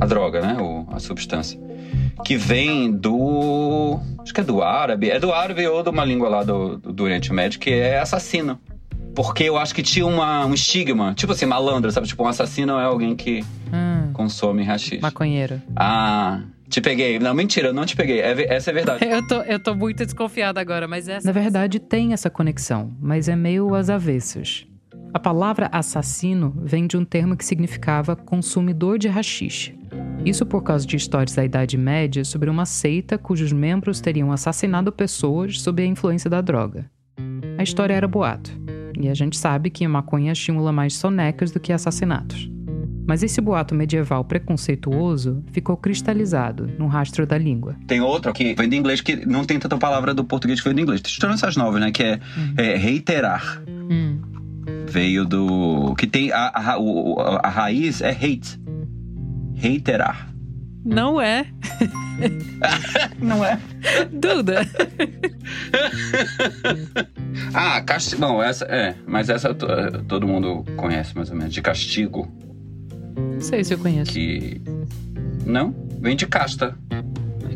Speaker 5: a droga, né? O, a substância. Que vem do. Acho que é do árabe. É do árabe ou de uma língua lá do, do Oriente Médio, que é assassino. Porque eu acho que tinha uma, um estigma, tipo assim, malandro, sabe? Tipo, um assassino é alguém que hum. consome rachixe.
Speaker 3: Maconheiro.
Speaker 5: Ah, te peguei. Não, mentira, eu não te peguei. É, essa é verdade.
Speaker 3: eu, tô, eu tô muito desconfiada agora, mas essa. Na verdade, tem essa conexão, mas é meio às avessas. A palavra assassino vem de um termo que significava consumidor de rachixe. Isso por causa de histórias da Idade Média sobre uma seita cujos membros teriam assassinado pessoas sob a influência da droga. A história era boato. E a gente sabe que a maconha estimula mais sonecas do que assassinatos. Mas esse boato medieval preconceituoso ficou cristalizado no rastro da língua.
Speaker 5: Tem outro que vem do inglês que não tem tanta palavra do português que vem do inglês. Estou essas novas, né? Que é, uhum. é reiterar. Uhum. Veio do. Que tem. A, a, a, a raiz é hate. Reiterar.
Speaker 3: Não é.
Speaker 5: não é?
Speaker 3: Duda.
Speaker 5: ah, castigo. Bom, essa é. Mas essa todo mundo conhece mais ou menos. De castigo.
Speaker 3: Não sei se eu conheço.
Speaker 5: Que. Não? Vem de casta.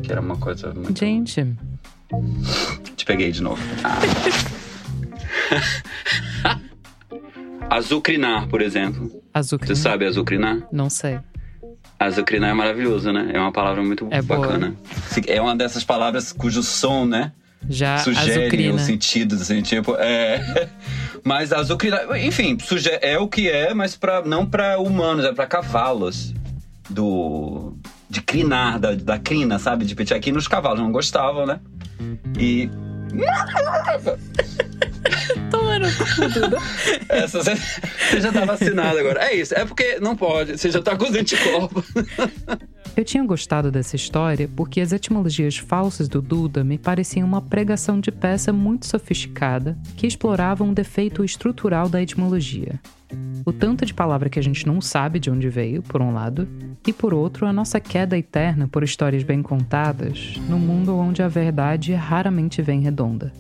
Speaker 5: Que era uma coisa muito.
Speaker 3: Gente.
Speaker 5: Te peguei de novo. Ah. azucrinar, por exemplo.
Speaker 3: Azucrinar.
Speaker 5: Você sabe azucrinar?
Speaker 3: Não sei.
Speaker 5: Azucrinar é maravilhoso, né? É uma palavra muito
Speaker 3: é
Speaker 5: bacana. Boa. É uma dessas palavras cujo som, né?
Speaker 3: Já
Speaker 5: sugere
Speaker 3: azucrina.
Speaker 5: o sentido, assim, tipo, é. Mas azucrinar, enfim, é o que é, mas pra, não para humanos, é para cavalos. Do. De crinar, da, da crina, sabe? De pedir aqui nos cavalos, não gostavam, né? E.
Speaker 3: Tomando tudo.
Speaker 5: Essa, você, você já tá vacinado agora. É isso, é porque não pode, você já tá com os anticorpos.
Speaker 3: Eu tinha gostado dessa história porque as etimologias falsas do Duda me pareciam uma pregação de peça muito sofisticada que explorava um defeito estrutural da etimologia. O tanto de palavra que a gente não sabe de onde veio, por um lado, e por outro, a nossa queda eterna por histórias bem contadas, num mundo onde a verdade raramente vem redonda.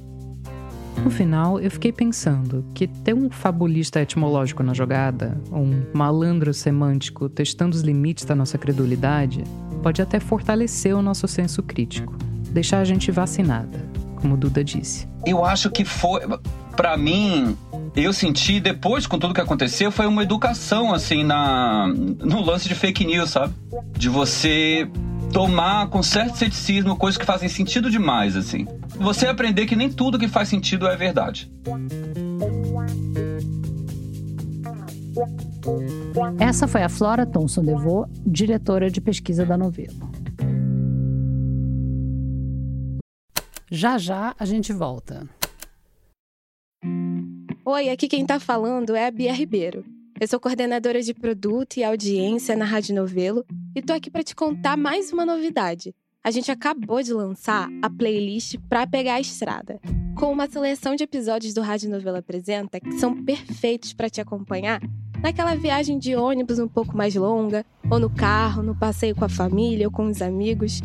Speaker 3: No final, eu fiquei pensando que ter um fabulista etimológico na jogada, um malandro semântico testando os limites da nossa credulidade, pode até fortalecer o nosso senso crítico, deixar a gente vacinada, como Duda disse.
Speaker 5: Eu acho que foi, para mim, eu senti depois com tudo que aconteceu foi uma educação assim na no lance de fake news, sabe? De você tomar com certo ceticismo coisas que fazem sentido demais, assim. Você aprender que nem tudo que faz sentido é verdade.
Speaker 4: Essa foi a Flora Thomson DeVoe, diretora de pesquisa da Novelo. Já já a gente volta.
Speaker 7: Oi, aqui quem tá falando é a Bia Ribeiro. Eu sou coordenadora de produto e audiência na Rádio Novelo e tô aqui para te contar mais uma novidade. A gente acabou de lançar a playlist Pra Pegar a Estrada, com uma seleção de episódios do Rádio Novelo Apresenta que são perfeitos para te acompanhar naquela viagem de ônibus um pouco mais longa, ou no carro, no passeio com a família ou com os amigos.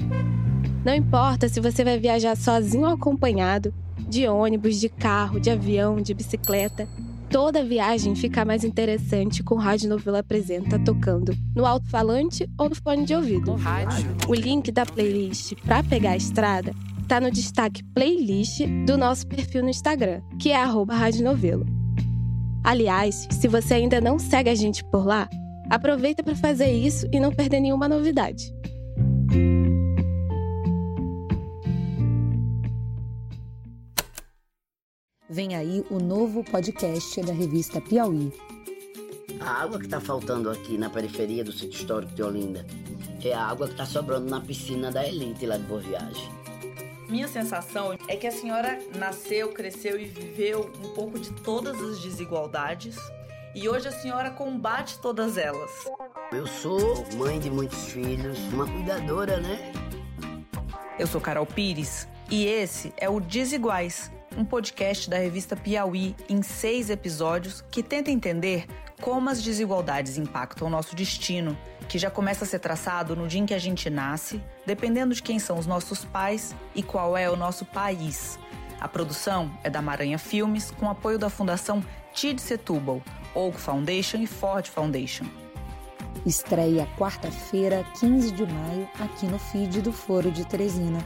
Speaker 7: Não importa se você vai viajar sozinho ou acompanhado, de ônibus, de carro, de avião, de bicicleta toda viagem fica mais interessante com o Rádio Novela Apresenta tocando no alto-falante ou no fone de ouvido. O link da playlist para pegar a estrada está no destaque playlist do nosso perfil no Instagram, que é Rádio Novelo. Aliás, se você ainda não segue a gente por lá, aproveita para fazer isso e não perder nenhuma novidade.
Speaker 8: Vem aí o novo podcast da revista Piauí. A água que está faltando aqui na periferia do sítio histórico de Olinda é a água que está sobrando na piscina da elite lá de Boa Viagem.
Speaker 9: Minha sensação é que a senhora nasceu, cresceu e viveu um pouco de todas as desigualdades e hoje a senhora combate todas elas.
Speaker 8: Eu sou mãe de muitos filhos, uma cuidadora, né?
Speaker 9: Eu sou Carol Pires e esse é o Desiguais, um podcast da revista Piauí em seis episódios que tenta entender como as desigualdades impactam o nosso destino, que já começa a ser traçado no dia em que a gente nasce, dependendo de quem são os nossos pais e qual é o nosso país. A produção é da Maranha Filmes, com apoio da Fundação Tid Setúbal, Oak Foundation e Ford Foundation.
Speaker 10: Estreia quarta-feira, 15 de maio, aqui no feed do Foro de Teresina.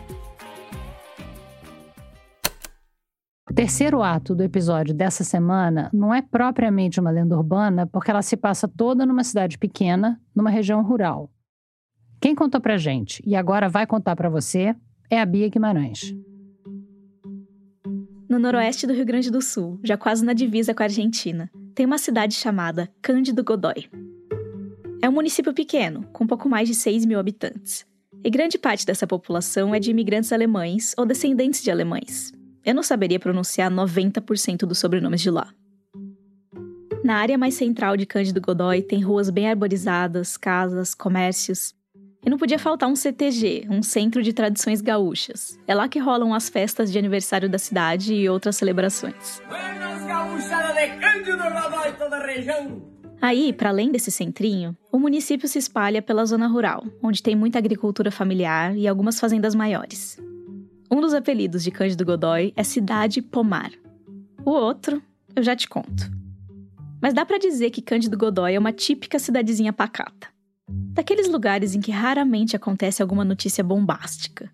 Speaker 4: O terceiro ato do episódio dessa semana não é propriamente uma lenda urbana, porque ela se passa toda numa cidade pequena, numa região rural. Quem contou pra gente e agora vai contar para você é a Bia Guimarães.
Speaker 11: No noroeste do Rio Grande do Sul, já quase na divisa com a Argentina, tem uma cidade chamada Cândido Godói. É um município pequeno, com pouco mais de 6 mil habitantes. E grande parte dessa população é de imigrantes alemães ou descendentes de alemães. Eu não saberia pronunciar 90% dos sobrenomes de lá. Na área mais central de Cândido Godói tem ruas bem arborizadas, casas, comércios. E não podia faltar um CTG, um Centro de Tradições Gaúchas. É lá que rolam as festas de aniversário da cidade e outras celebrações. Aí, para além desse centrinho, o município se espalha pela zona rural, onde tem muita agricultura familiar e algumas fazendas maiores. Um dos apelidos de Cândido Godói é Cidade Pomar. O outro, eu já te conto. Mas dá para dizer que Cândido Godói é uma típica cidadezinha pacata. Daqueles lugares em que raramente acontece alguma notícia bombástica,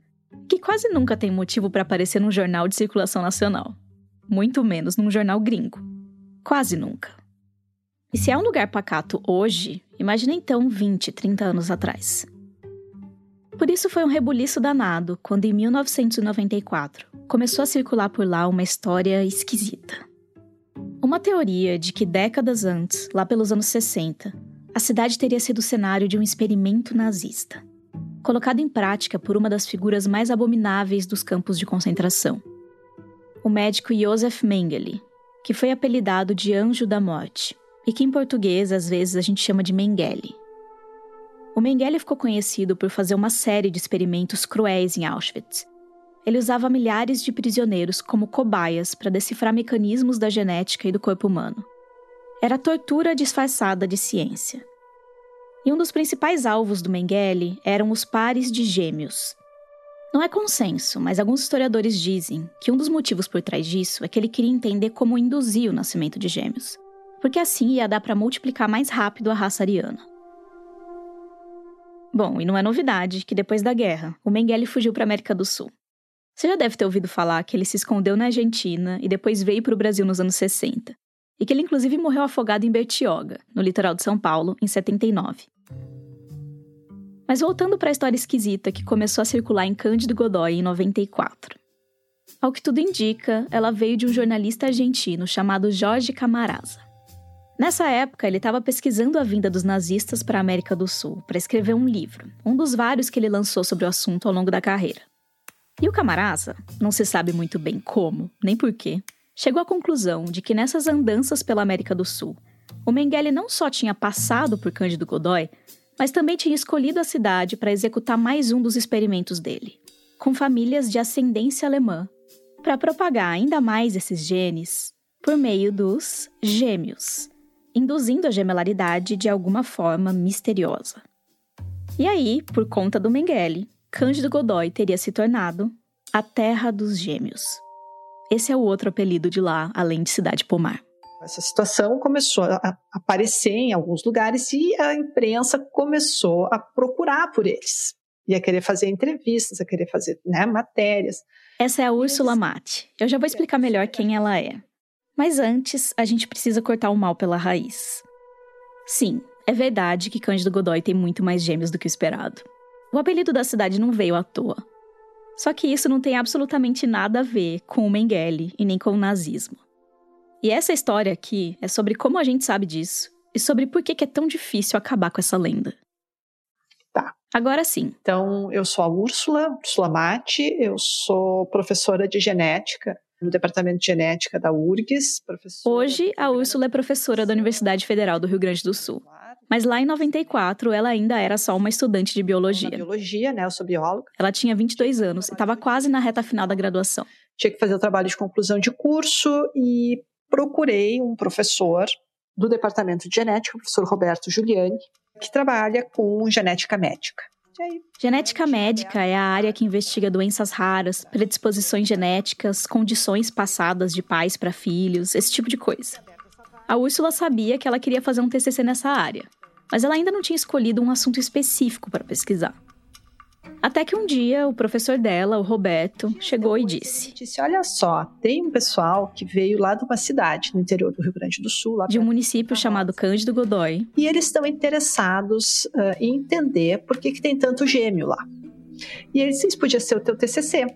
Speaker 11: que quase nunca tem motivo para aparecer num jornal de circulação nacional, muito menos num jornal gringo. Quase nunca. E se é um lugar pacato hoje, imagina então 20, 30 anos atrás. Por isso foi um rebuliço danado quando, em 1994, começou a circular por lá uma história esquisita. Uma teoria de que décadas antes, lá pelos anos 60, a cidade teria sido cenário de um experimento nazista, colocado em prática por uma das figuras mais abomináveis dos campos de concentração, o médico Josef Mengele, que foi apelidado de Anjo da Morte, e que em português às vezes a gente chama de Mengele. O Mengele ficou conhecido por fazer uma série de experimentos cruéis em Auschwitz. Ele usava milhares de prisioneiros como cobaias para decifrar mecanismos da genética e do corpo humano. Era tortura disfarçada de ciência. E um dos principais alvos do Mengele eram os pares de gêmeos. Não é consenso, mas alguns historiadores dizem que um dos motivos por trás disso é que ele queria entender como induzir o nascimento de gêmeos, porque assim ia dar para multiplicar mais rápido a raça ariana. Bom, e não é novidade que depois da guerra, o Mengele fugiu para a América do Sul. Você já deve ter ouvido falar que ele se escondeu na Argentina e depois veio para o Brasil nos anos 60. E que ele inclusive morreu afogado em Bertioga, no litoral de São Paulo, em 79. Mas voltando para a história esquisita que começou a circular em Cândido Godói em 94. Ao que tudo indica, ela veio de um jornalista argentino chamado Jorge Camarasa. Nessa época, ele estava pesquisando a vinda dos nazistas para a América do Sul para escrever um livro, um dos vários que ele lançou sobre o assunto ao longo da carreira. E o Camarasa, não se sabe muito bem como, nem porquê, chegou à conclusão de que nessas andanças pela América do Sul, o Mengele não só tinha passado por Cândido Godói, mas também tinha escolhido a cidade para executar mais um dos experimentos dele, com famílias de ascendência alemã, para propagar ainda mais esses genes por meio dos gêmeos induzindo a gemelaridade de alguma forma misteriosa. E aí, por conta do Mengele, Cândido Godói teria se tornado a Terra dos Gêmeos. Esse é o outro apelido de lá, além de Cidade Pomar.
Speaker 12: Essa situação começou a aparecer em alguns lugares e a imprensa começou a procurar por eles. E a querer fazer entrevistas, a querer fazer né, matérias.
Speaker 11: Essa é a Úrsula Mate. Eu já vou explicar melhor quem ela é. Mas antes, a gente precisa cortar o mal pela raiz. Sim, é verdade que Cândido Godói tem muito mais gêmeos do que o esperado. O apelido da cidade não veio à toa. Só que isso não tem absolutamente nada a ver com o Mengele e nem com o nazismo. E essa história aqui é sobre como a gente sabe disso e sobre por que é tão difícil acabar com essa lenda.
Speaker 12: Tá.
Speaker 11: Agora sim.
Speaker 12: Então, eu sou a Úrsula, Úrsula Mate, eu sou professora de genética no Departamento de Genética da URGS.
Speaker 11: Hoje, a Úrsula é professora da Universidade Federal do Rio Grande do Sul. Mas lá em 94, ela ainda era só uma estudante de biologia. Na
Speaker 12: biologia, né? Eu sou bióloga.
Speaker 11: Ela tinha 22 anos e estava quase na reta final da graduação.
Speaker 12: Tinha que fazer o trabalho de conclusão de curso e procurei um professor do Departamento de Genética, o professor Roberto Giuliani, que trabalha com genética médica.
Speaker 11: Genética médica é a área que investiga doenças raras, predisposições genéticas, condições passadas de pais para filhos, esse tipo de coisa. A Úrsula sabia que ela queria fazer um TCC nessa área, mas ela ainda não tinha escolhido um assunto específico para pesquisar. Até que um dia o professor dela, o Roberto, chegou e disse:
Speaker 12: Disse: Olha só, tem um pessoal que veio lá de uma cidade no interior do Rio Grande do Sul,
Speaker 11: de um município chamado Cândido Godói,
Speaker 12: e eles estão interessados uh, em entender por que, que tem tanto gêmeo lá. E ele disse: Isso podia ser o teu TCC.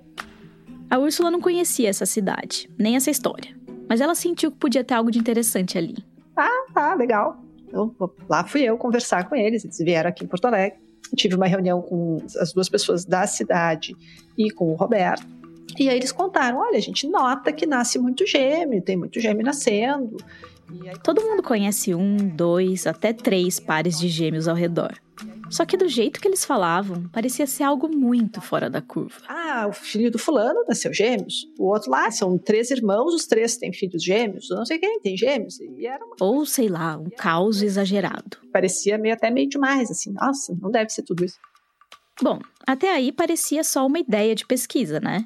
Speaker 11: A Úrsula não conhecia essa cidade, nem essa história, mas ela sentiu que podia ter algo de interessante ali.
Speaker 12: Ah, tá, legal. Então, lá fui eu conversar com eles, eles vieram aqui em Porto Alegre tive uma reunião com as duas pessoas da cidade e com o Roberto. E aí eles contaram: olha, a gente nota que nasce muito gêmeo, tem muito gêmeo nascendo.
Speaker 11: Todo mundo conhece um, dois, até três pares de gêmeos ao redor. Só que do jeito que eles falavam, parecia ser algo muito fora da curva.
Speaker 12: Ah, o filho do fulano nasceu gêmeos. O outro lá são três irmãos, os três têm filhos gêmeos. não sei quem tem gêmeos. E era uma...
Speaker 11: Ou, sei lá, um caos exagerado.
Speaker 12: Parecia meio, até meio demais, assim. Nossa, não deve ser tudo isso.
Speaker 11: Bom, até aí parecia só uma ideia de pesquisa, né?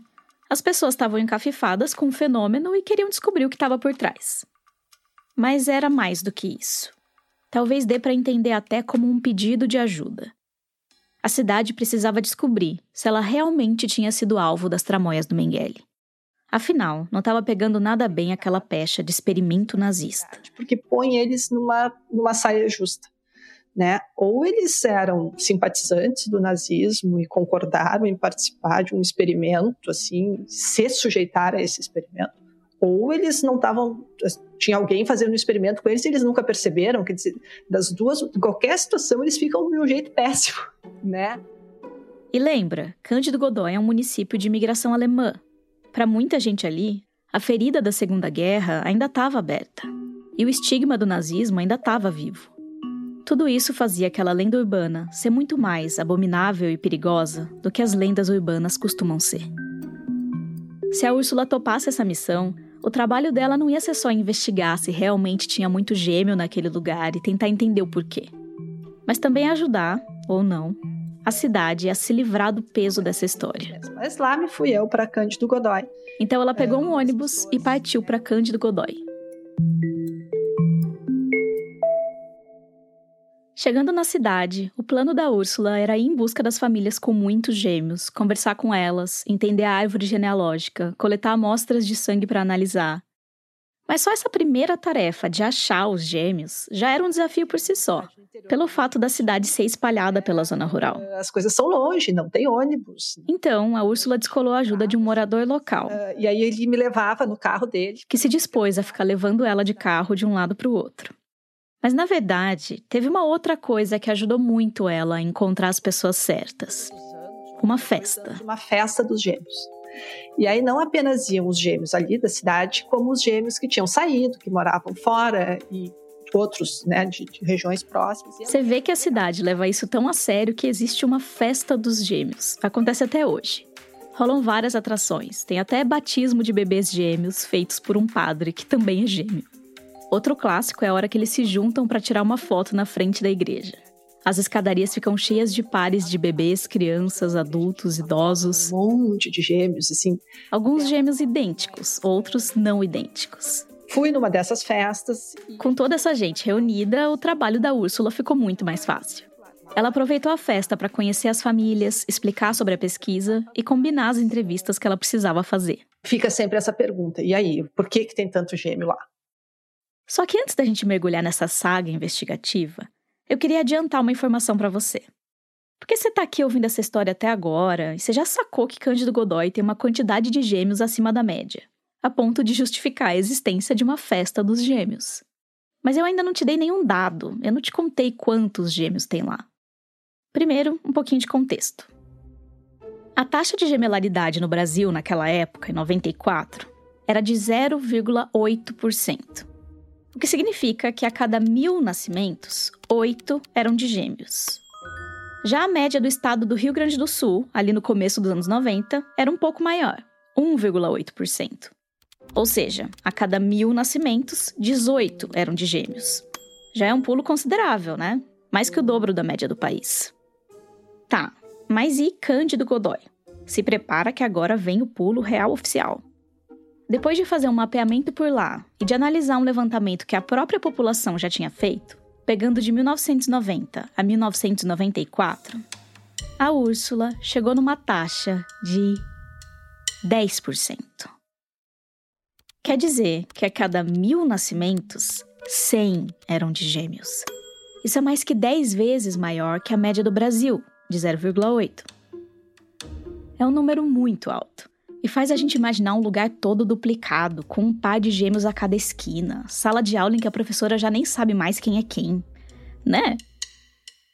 Speaker 11: As pessoas estavam encafifadas com o fenômeno e queriam descobrir o que estava por trás. Mas era mais do que isso. Talvez dê para entender até como um pedido de ajuda. A cidade precisava descobrir se ela realmente tinha sido alvo das tramóias do Mengele. Afinal, não estava pegando nada bem aquela pecha de experimento nazista.
Speaker 12: Porque põe eles numa, numa saia justa. Né? Ou eles eram simpatizantes do nazismo e concordaram em participar de um experimento, assim, se sujeitar a esse experimento, ou eles não estavam tinha alguém fazendo um experimento com eles e eles nunca perceberam, dizer, das duas, qualquer situação eles ficam de um jeito péssimo, né?
Speaker 11: E lembra, Cândido Godói é um município de imigração alemã. Para muita gente ali, a ferida da Segunda Guerra ainda estava aberta e o estigma do nazismo ainda estava vivo. Tudo isso fazia aquela lenda urbana ser muito mais abominável e perigosa do que as lendas urbanas costumam ser. Se a Úrsula topasse essa missão, o trabalho dela não ia ser só investigar se realmente tinha muito gêmeo naquele lugar e tentar entender o porquê, mas também ajudar, ou não, a cidade a se livrar do peso dessa história.
Speaker 12: Mas lá me fui eu para Cândido Godói.
Speaker 11: Então ela pegou um ônibus e partiu para Cândido Godói. Chegando na cidade, o plano da Úrsula era ir em busca das famílias com muitos gêmeos, conversar com elas, entender a árvore genealógica, coletar amostras de sangue para analisar. Mas só essa primeira tarefa de achar os gêmeos já era um desafio por si só, pelo fato da cidade ser espalhada pela zona rural.
Speaker 12: As coisas são longe, não tem ônibus.
Speaker 11: Então, a Úrsula descolou a ajuda de um morador local.
Speaker 12: Uh, e aí ele me levava no carro dele.
Speaker 11: Que se dispôs a ficar levando ela de carro de um lado para o outro. Mas na verdade, teve uma outra coisa que ajudou muito ela a encontrar as pessoas certas. Uma festa.
Speaker 12: Uma festa dos gêmeos. E aí não apenas iam os gêmeos ali da cidade, como os gêmeos que tinham saído, que moravam fora e outros, né, de, de regiões próximas.
Speaker 11: Você vê que a cidade leva isso tão a sério que existe uma festa dos gêmeos. Acontece até hoje. Rolam várias atrações. Tem até batismo de bebês gêmeos feitos por um padre que também é gêmeo. Outro clássico é a hora que eles se juntam para tirar uma foto na frente da igreja. As escadarias ficam cheias de pares de bebês, crianças, adultos, idosos.
Speaker 12: Um monte de gêmeos, assim.
Speaker 11: Alguns gêmeos idênticos, outros não idênticos.
Speaker 12: Fui numa dessas festas.
Speaker 11: Com toda essa gente reunida, o trabalho da Úrsula ficou muito mais fácil. Ela aproveitou a festa para conhecer as famílias, explicar sobre a pesquisa e combinar as entrevistas que ela precisava fazer.
Speaker 12: Fica sempre essa pergunta: e aí, por que, que tem tanto gêmeo lá?
Speaker 11: Só que antes da gente mergulhar nessa saga investigativa, eu queria adiantar uma informação para você. Porque você está aqui ouvindo essa história até agora e você já sacou que Cândido Godoy tem uma quantidade de gêmeos acima da média, a ponto de justificar a existência de uma festa dos gêmeos. Mas eu ainda não te dei nenhum dado, eu não te contei quantos gêmeos tem lá. Primeiro, um pouquinho de contexto. A taxa de gemelaridade no Brasil naquela época, em 94, era de 0,8%. O que significa que a cada mil nascimentos, oito eram de gêmeos. Já a média do estado do Rio Grande do Sul, ali no começo dos anos 90, era um pouco maior, 1,8%. Ou seja, a cada mil nascimentos, 18 eram de gêmeos. Já é um pulo considerável, né? Mais que o dobro da média do país. Tá, mas e Cândido Godoy? Se prepara que agora vem o pulo real oficial. Depois de fazer um mapeamento por lá e de analisar um levantamento que a própria população já tinha feito, pegando de 1990 a 1994, a Úrsula chegou numa taxa de 10%. Quer dizer que a cada mil nascimentos, 100 eram de gêmeos. Isso é mais que 10 vezes maior que a média do Brasil, de 0,8. É um número muito alto e faz a gente imaginar um lugar todo duplicado, com um par de gêmeos a cada esquina, sala de aula em que a professora já nem sabe mais quem é quem, né?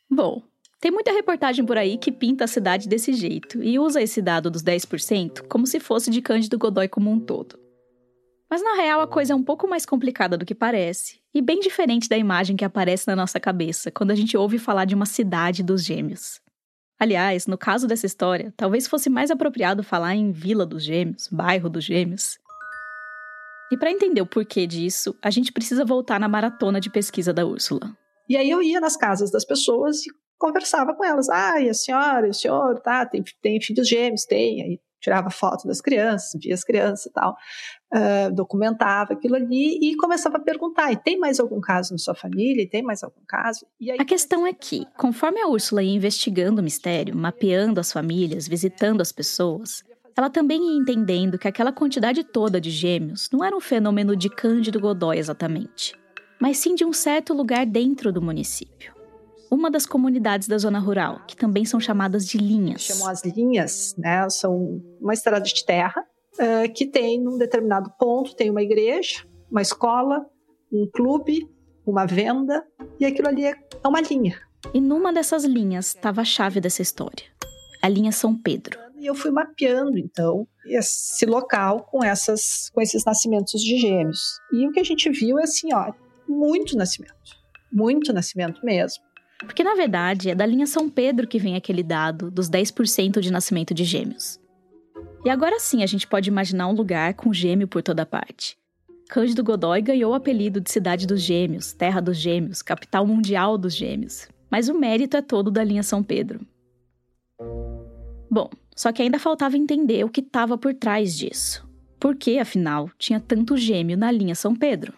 Speaker 11: Bom, tem muita reportagem por aí que pinta a cidade desse jeito e usa esse dado dos 10% como se fosse de Cândido Godoy como um todo. Mas na real a coisa é um pouco mais complicada do que parece, e bem diferente da imagem que aparece na nossa cabeça quando a gente ouve falar de uma cidade dos gêmeos. Aliás, no caso dessa história, talvez fosse mais apropriado falar em Vila dos Gêmeos, bairro dos Gêmeos. E para entender o porquê disso, a gente precisa voltar na maratona de pesquisa da Úrsula.
Speaker 12: E aí eu ia nas casas das pessoas e conversava com elas. Ah, e a senhora, e o senhor, tá? Tem, tem filhos gêmeos? Tem. Aí tirava foto das crianças, via as crianças e tal, uh, documentava aquilo ali e começava a perguntar: e tem mais algum caso na sua família? E tem mais algum caso?
Speaker 11: Aí... A questão é que, conforme a Úrsula ia investigando o mistério, mapeando as famílias, visitando as pessoas, ela também ia entendendo que aquela quantidade toda de gêmeos não era um fenômeno de Cândido Godói exatamente, mas sim de um certo lugar dentro do município uma das comunidades da zona rural, que também são chamadas de linhas.
Speaker 12: Chamam as linhas, né? São uma estrada de terra uh, que tem num determinado ponto tem uma igreja, uma escola, um clube, uma venda e aquilo ali é uma linha.
Speaker 11: E numa dessas linhas estava a chave dessa história, a linha São Pedro.
Speaker 12: E eu fui mapeando então esse local com essas com esses nascimentos de gêmeos. E o que a gente viu é assim, ó, muito nascimento, muito nascimento mesmo.
Speaker 11: Porque, na verdade, é da linha São Pedro que vem aquele dado dos 10% de nascimento de gêmeos. E agora sim a gente pode imaginar um lugar com gêmeo por toda parte. Cândido Godói ganhou o apelido de Cidade dos Gêmeos, Terra dos Gêmeos, Capital Mundial dos Gêmeos. Mas o mérito é todo da linha São Pedro. Bom, só que ainda faltava entender o que estava por trás disso. Por que, afinal, tinha tanto gêmeo na linha São Pedro?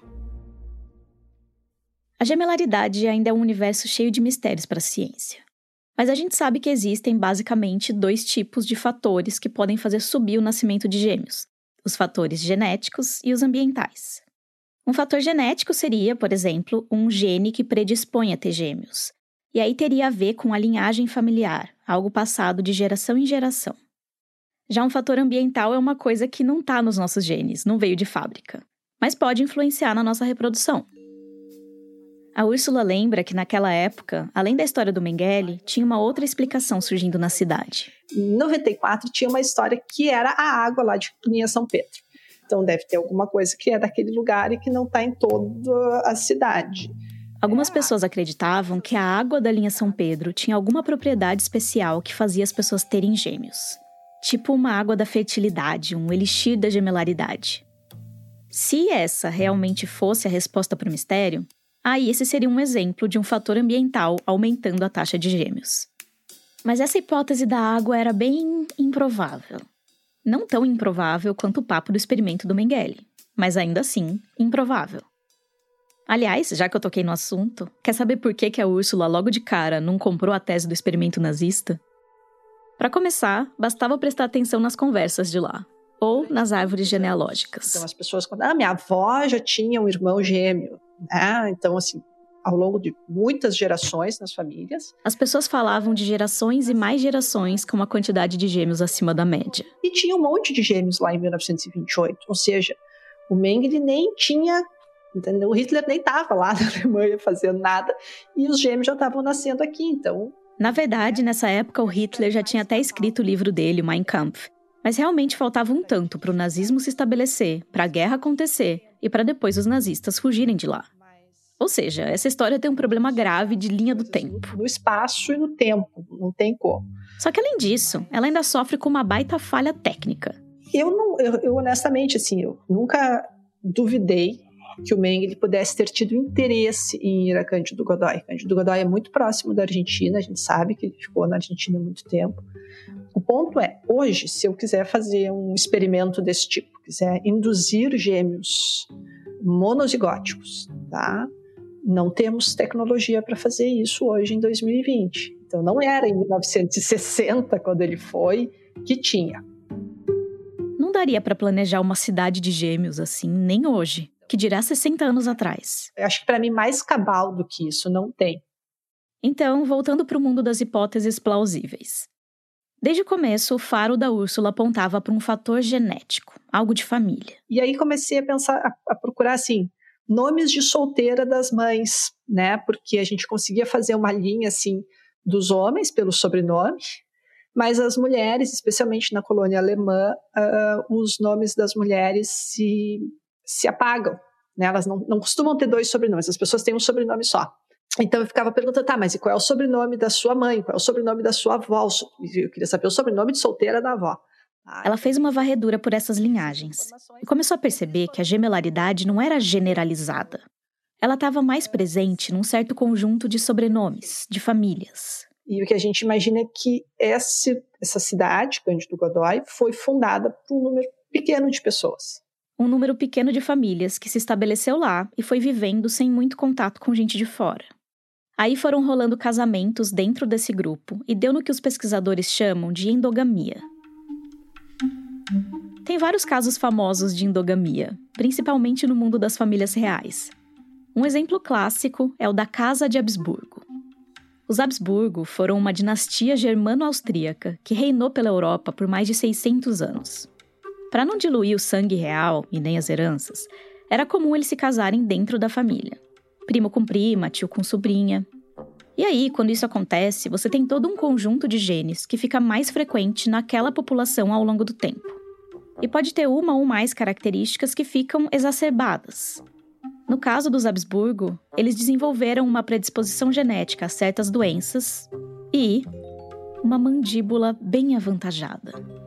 Speaker 11: A gemelaridade ainda é um universo cheio de mistérios para a ciência. Mas a gente sabe que existem basicamente dois tipos de fatores que podem fazer subir o nascimento de gêmeos: os fatores genéticos e os ambientais. Um fator genético seria, por exemplo, um gene que predispõe a ter gêmeos. E aí teria a ver com a linhagem familiar, algo passado de geração em geração. Já um fator ambiental é uma coisa que não está nos nossos genes, não veio de fábrica, mas pode influenciar na nossa reprodução. A Úrsula lembra que naquela época, além da história do Mengele, tinha uma outra explicação surgindo na cidade.
Speaker 12: Em 94 tinha uma história que era a água lá de Linha São Pedro. Então deve ter alguma coisa que é daquele lugar e que não está em toda a cidade.
Speaker 11: Algumas pessoas acreditavam que a água da linha São Pedro tinha alguma propriedade especial que fazia as pessoas terem gêmeos. Tipo uma água da fertilidade, um elixir da gemelaridade. Se essa realmente fosse a resposta para o mistério, Aí esse seria um exemplo de um fator ambiental aumentando a taxa de gêmeos. Mas essa hipótese da água era bem improvável. Não tão improvável quanto o papo do experimento do Mengele, mas ainda assim improvável. Aliás, já que eu toquei no assunto, quer saber por que, que a Úrsula logo de cara não comprou a tese do experimento nazista? Para começar, bastava prestar atenção nas conversas de lá, ou nas árvores genealógicas.
Speaker 12: Então as pessoas quando, ah, minha avó já tinha um irmão gêmeo. Né? Então, assim, ao longo de muitas gerações nas famílias.
Speaker 11: As pessoas falavam de gerações e mais gerações com uma quantidade de gêmeos acima da média.
Speaker 12: E tinha um monte de gêmeos lá em 1928, ou seja, o Mengele nem tinha Entendeu? O Hitler nem estava lá na Alemanha fazendo nada e os gêmeos já estavam nascendo aqui, então.
Speaker 11: Na verdade, nessa época, o Hitler já tinha até escrito o livro dele, Mein Kampf. Mas realmente faltava um tanto para o nazismo se estabelecer, para a guerra acontecer e para depois os nazistas fugirem de lá. Ou seja, essa história tem um problema grave de linha do tempo.
Speaker 12: No espaço e no tempo, não tem como.
Speaker 11: Só que além disso, ela ainda sofre com uma baita falha técnica.
Speaker 12: Eu não, eu, eu honestamente, assim, eu nunca duvidei que o Mengele pudesse ter tido interesse em ir a Cândido Godoy. Cândido Godoy é muito próximo da Argentina, a gente sabe que ele ficou na Argentina há muito tempo. O ponto é, hoje, se eu quiser fazer um experimento desse tipo, quiser induzir gêmeos monozigóticos, tá? Não temos tecnologia para fazer isso hoje em 2020. Então não era em 1960 quando ele foi que tinha.
Speaker 11: Não daria para planejar uma cidade de gêmeos assim nem hoje que dirá 60 anos atrás.
Speaker 12: Eu acho que para mim mais cabal do que isso não tem.
Speaker 11: Então, voltando para o mundo das hipóteses plausíveis. Desde o começo, o faro da Úrsula apontava para um fator genético, algo de família.
Speaker 12: E aí comecei a pensar, a, a procurar assim, nomes de solteira das mães, né? Porque a gente conseguia fazer uma linha assim dos homens pelo sobrenome, mas as mulheres, especialmente na colônia alemã, uh, os nomes das mulheres se se apagam. Né? Elas não, não costumam ter dois sobrenomes, as pessoas têm um sobrenome só. Então eu ficava perguntando, tá, mas e qual é o sobrenome da sua mãe? Qual é o sobrenome da sua avó? Eu queria saber o sobrenome de solteira da avó.
Speaker 11: Ela fez uma varredura por essas linhagens e começou a perceber que a gemelaridade não era generalizada. Ela estava mais presente num certo conjunto de sobrenomes, de famílias.
Speaker 12: E o que a gente imagina é que esse, essa cidade, Cândido Godoy, foi fundada por um número pequeno de pessoas
Speaker 11: um número pequeno de famílias que se estabeleceu lá e foi vivendo sem muito contato com gente de fora. Aí foram rolando casamentos dentro desse grupo e deu no que os pesquisadores chamam de endogamia. Tem vários casos famosos de endogamia, principalmente no mundo das famílias reais. Um exemplo clássico é o da Casa de Habsburgo. Os Habsburgo foram uma dinastia germano-austríaca que reinou pela Europa por mais de 600 anos. Para não diluir o sangue real e nem as heranças, era comum eles se casarem dentro da família. Primo com prima, tio com sobrinha. E aí, quando isso acontece, você tem todo um conjunto de genes que fica mais frequente naquela população ao longo do tempo. E pode ter uma ou mais características que ficam exacerbadas. No caso dos Habsburgo, eles desenvolveram uma predisposição genética a certas doenças e uma mandíbula bem avantajada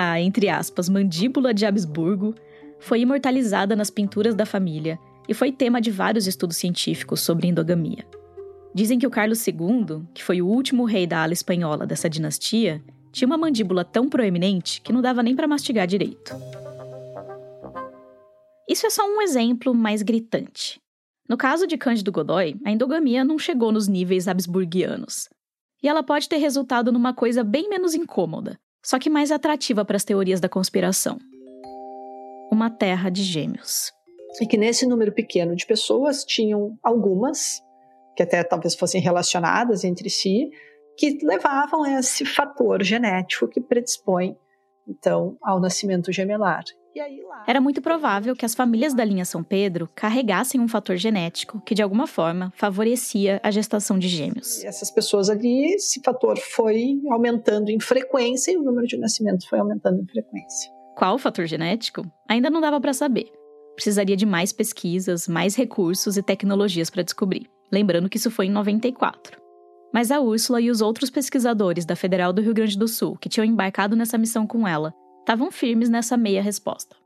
Speaker 11: a, entre aspas, mandíbula de Habsburgo, foi imortalizada nas pinturas da família e foi tema de vários estudos científicos sobre endogamia. Dizem que o Carlos II, que foi o último rei da ala espanhola dessa dinastia, tinha uma mandíbula tão proeminente que não dava nem para mastigar direito. Isso é só um exemplo mais gritante. No caso de Cândido Godoy, a endogamia não chegou nos níveis habsburgianos. E ela pode ter resultado numa coisa bem menos incômoda, só que mais atrativa para as teorias da conspiração. Uma terra de gêmeos.
Speaker 12: E que nesse número pequeno de pessoas tinham algumas, que até talvez fossem relacionadas entre si, que levavam esse fator genético que predispõe, então, ao nascimento gemelar.
Speaker 11: Era muito provável que as famílias da linha São Pedro carregassem um fator genético que, de alguma forma, favorecia a gestação de gêmeos.
Speaker 12: E essas pessoas ali, esse fator foi aumentando em frequência e o número de nascimentos foi aumentando em frequência.
Speaker 11: Qual o fator genético? Ainda não dava para saber. Precisaria de mais pesquisas, mais recursos e tecnologias para descobrir. Lembrando que isso foi em 94. Mas a Úrsula e os outros pesquisadores da Federal do Rio Grande do Sul, que tinham embarcado nessa missão com ela, estavam firmes nessa meia resposta.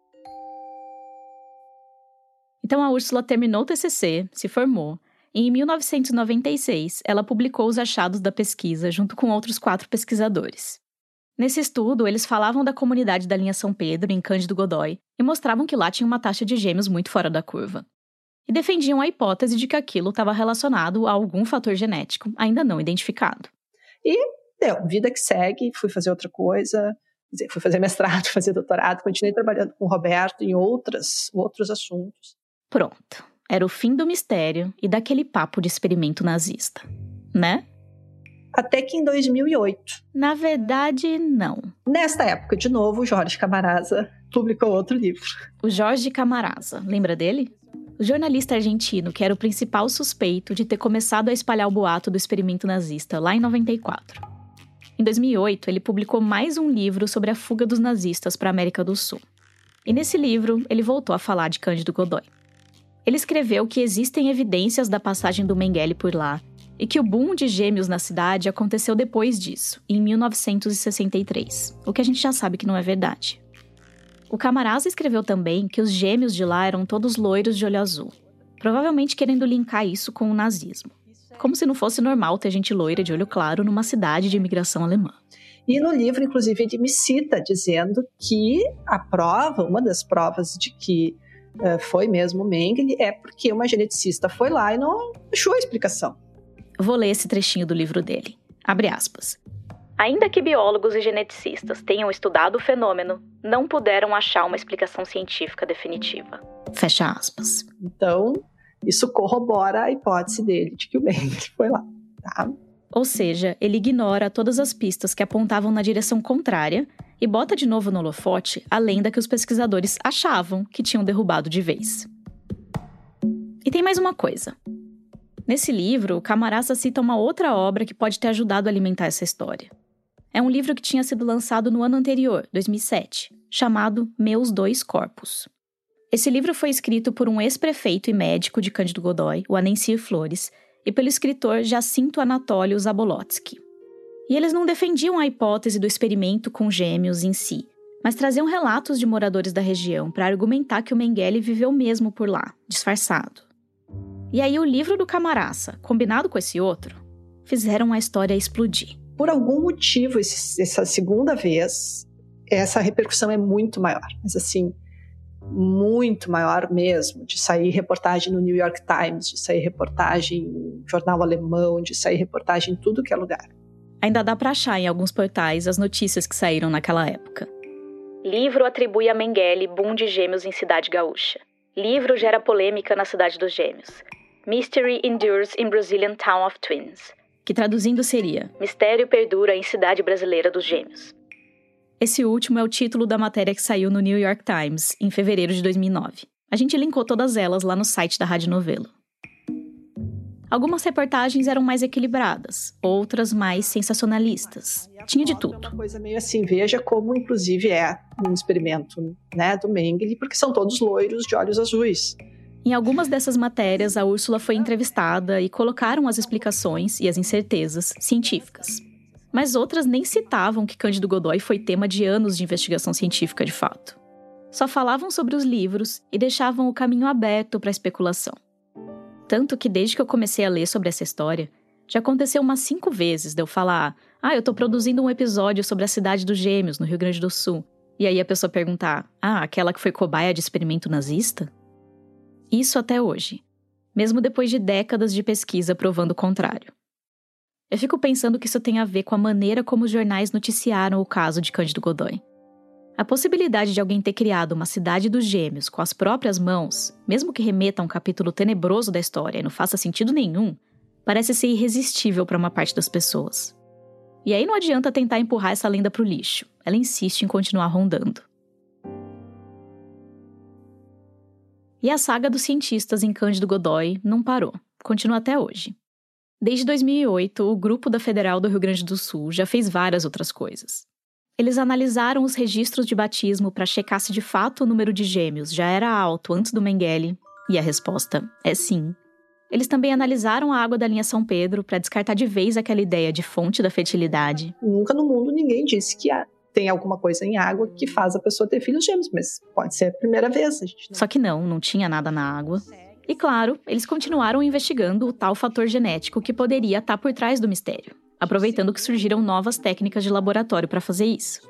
Speaker 11: Então a Úrsula terminou o TCC, se formou, e em 1996 ela publicou os achados da pesquisa junto com outros quatro pesquisadores. Nesse estudo, eles falavam da comunidade da linha São Pedro, em Cândido Godói, e mostravam que lá tinha uma taxa de gêmeos muito fora da curva. E defendiam a hipótese de que aquilo estava relacionado a algum fator genético ainda não identificado.
Speaker 12: E deu, vida que segue, fui fazer outra coisa, dizer, fui fazer mestrado, fazer doutorado, continuei trabalhando com o Roberto em outras, outros assuntos.
Speaker 11: Pronto. Era o fim do mistério e daquele papo de experimento nazista, né?
Speaker 12: Até que em 2008.
Speaker 11: Na verdade, não.
Speaker 12: Nesta época, de novo, o Jorge Camarasa publicou outro livro.
Speaker 11: O Jorge Camarasa, lembra dele? o jornalista argentino que era o principal suspeito de ter começado a espalhar o boato do experimento nazista lá em 94. Em 2008, ele publicou mais um livro sobre a fuga dos nazistas para a América do Sul. E nesse livro, ele voltou a falar de Cândido Godoy. Ele escreveu que existem evidências da passagem do Mengele por lá e que o boom de gêmeos na cidade aconteceu depois disso, em 1963, o que a gente já sabe que não é verdade. O Camarasa escreveu também que os gêmeos de lá eram todos loiros de olho azul, provavelmente querendo linkar isso com o nazismo. Como se não fosse normal ter gente loira de olho claro numa cidade de imigração alemã.
Speaker 12: E no livro, inclusive, ele me cita dizendo que a prova, uma das provas de que uh, foi mesmo Mengele, é porque uma geneticista foi lá e não achou a explicação.
Speaker 11: Vou ler esse trechinho do livro dele. Abre aspas. Ainda que biólogos e geneticistas tenham estudado o fenômeno, não puderam achar uma explicação científica definitiva. Fecha aspas.
Speaker 12: Então, isso corrobora a hipótese dele de que o Mengele foi lá, tá?
Speaker 11: Ou seja, ele ignora todas as pistas que apontavam na direção contrária e bota de novo no holofote a lenda que os pesquisadores achavam que tinham derrubado de vez. E tem mais uma coisa. Nesse livro, Camarasa cita uma outra obra que pode ter ajudado a alimentar essa história. É um livro que tinha sido lançado no ano anterior, 2007, chamado Meus Dois Corpos. Esse livro foi escrito por um ex-prefeito e médico de Cândido Godói, o Anencir Flores, e pelo escritor Jacinto Anatólio Zabolotsky. E eles não defendiam a hipótese do experimento com gêmeos em si, mas traziam relatos de moradores da região para argumentar que o Mengele viveu mesmo por lá, disfarçado. E aí o livro do Camaraça, combinado com esse outro, fizeram a história explodir.
Speaker 12: Por algum motivo, esse, essa segunda vez, essa repercussão é muito maior. Mas assim, muito maior mesmo, de sair reportagem no New York Times, de sair reportagem em jornal alemão, de sair reportagem em tudo que é lugar.
Speaker 11: Ainda dá para achar em alguns portais as notícias que saíram naquela época. Livro atribui a Mengele boom de gêmeos em cidade gaúcha. Livro gera polêmica na cidade dos gêmeos. Mystery endures in Brazilian town of twins. Que traduzindo seria Mistério perdura em cidade brasileira dos gêmeos. Esse último é o título da matéria que saiu no New York Times, em fevereiro de 2009. A gente linkou todas elas lá no site da Rádio Novelo. Algumas reportagens eram mais equilibradas, outras mais sensacionalistas. Tinha de tudo.
Speaker 12: É uma coisa meio assim, veja como inclusive é um experimento né, do Mengele, porque são todos loiros de olhos azuis.
Speaker 11: Em algumas dessas matérias, a Úrsula foi entrevistada e colocaram as explicações e as incertezas científicas mas outras nem citavam que Cândido Godoy foi tema de anos de investigação científica de fato. Só falavam sobre os livros e deixavam o caminho aberto para a especulação. Tanto que desde que eu comecei a ler sobre essa história, já aconteceu umas cinco vezes de eu falar: Ah, eu tô produzindo um episódio sobre a cidade dos Gêmeos, no Rio Grande do Sul. E aí a pessoa perguntar: Ah, aquela que foi cobaia de experimento nazista? Isso até hoje, mesmo depois de décadas de pesquisa provando o contrário. Eu fico pensando que isso tem a ver com a maneira como os jornais noticiaram o caso de Cândido Godoy. A possibilidade de alguém ter criado uma cidade dos gêmeos com as próprias mãos, mesmo que remeta a um capítulo tenebroso da história e não faça sentido nenhum, parece ser irresistível para uma parte das pessoas. E aí não adianta tentar empurrar essa lenda para o lixo, ela insiste em continuar rondando. E a saga dos cientistas em Cândido Godoy não parou, continua até hoje. Desde 2008, o grupo da Federal do Rio Grande do Sul já fez várias outras coisas. Eles analisaram os registros de batismo para checar se de fato o número de gêmeos já era alto antes do Mengele, e a resposta é sim. Eles também analisaram a água da linha São Pedro para descartar de vez aquela ideia de fonte da fertilidade.
Speaker 12: Nunca no mundo ninguém disse que tem alguma coisa em água que faz a pessoa ter filhos gêmeos, mas pode ser a primeira vez. A gente
Speaker 11: não... Só que não, não tinha nada na água. E claro, eles continuaram investigando o tal fator genético que poderia estar por trás do mistério, aproveitando que surgiram novas técnicas de laboratório para fazer isso.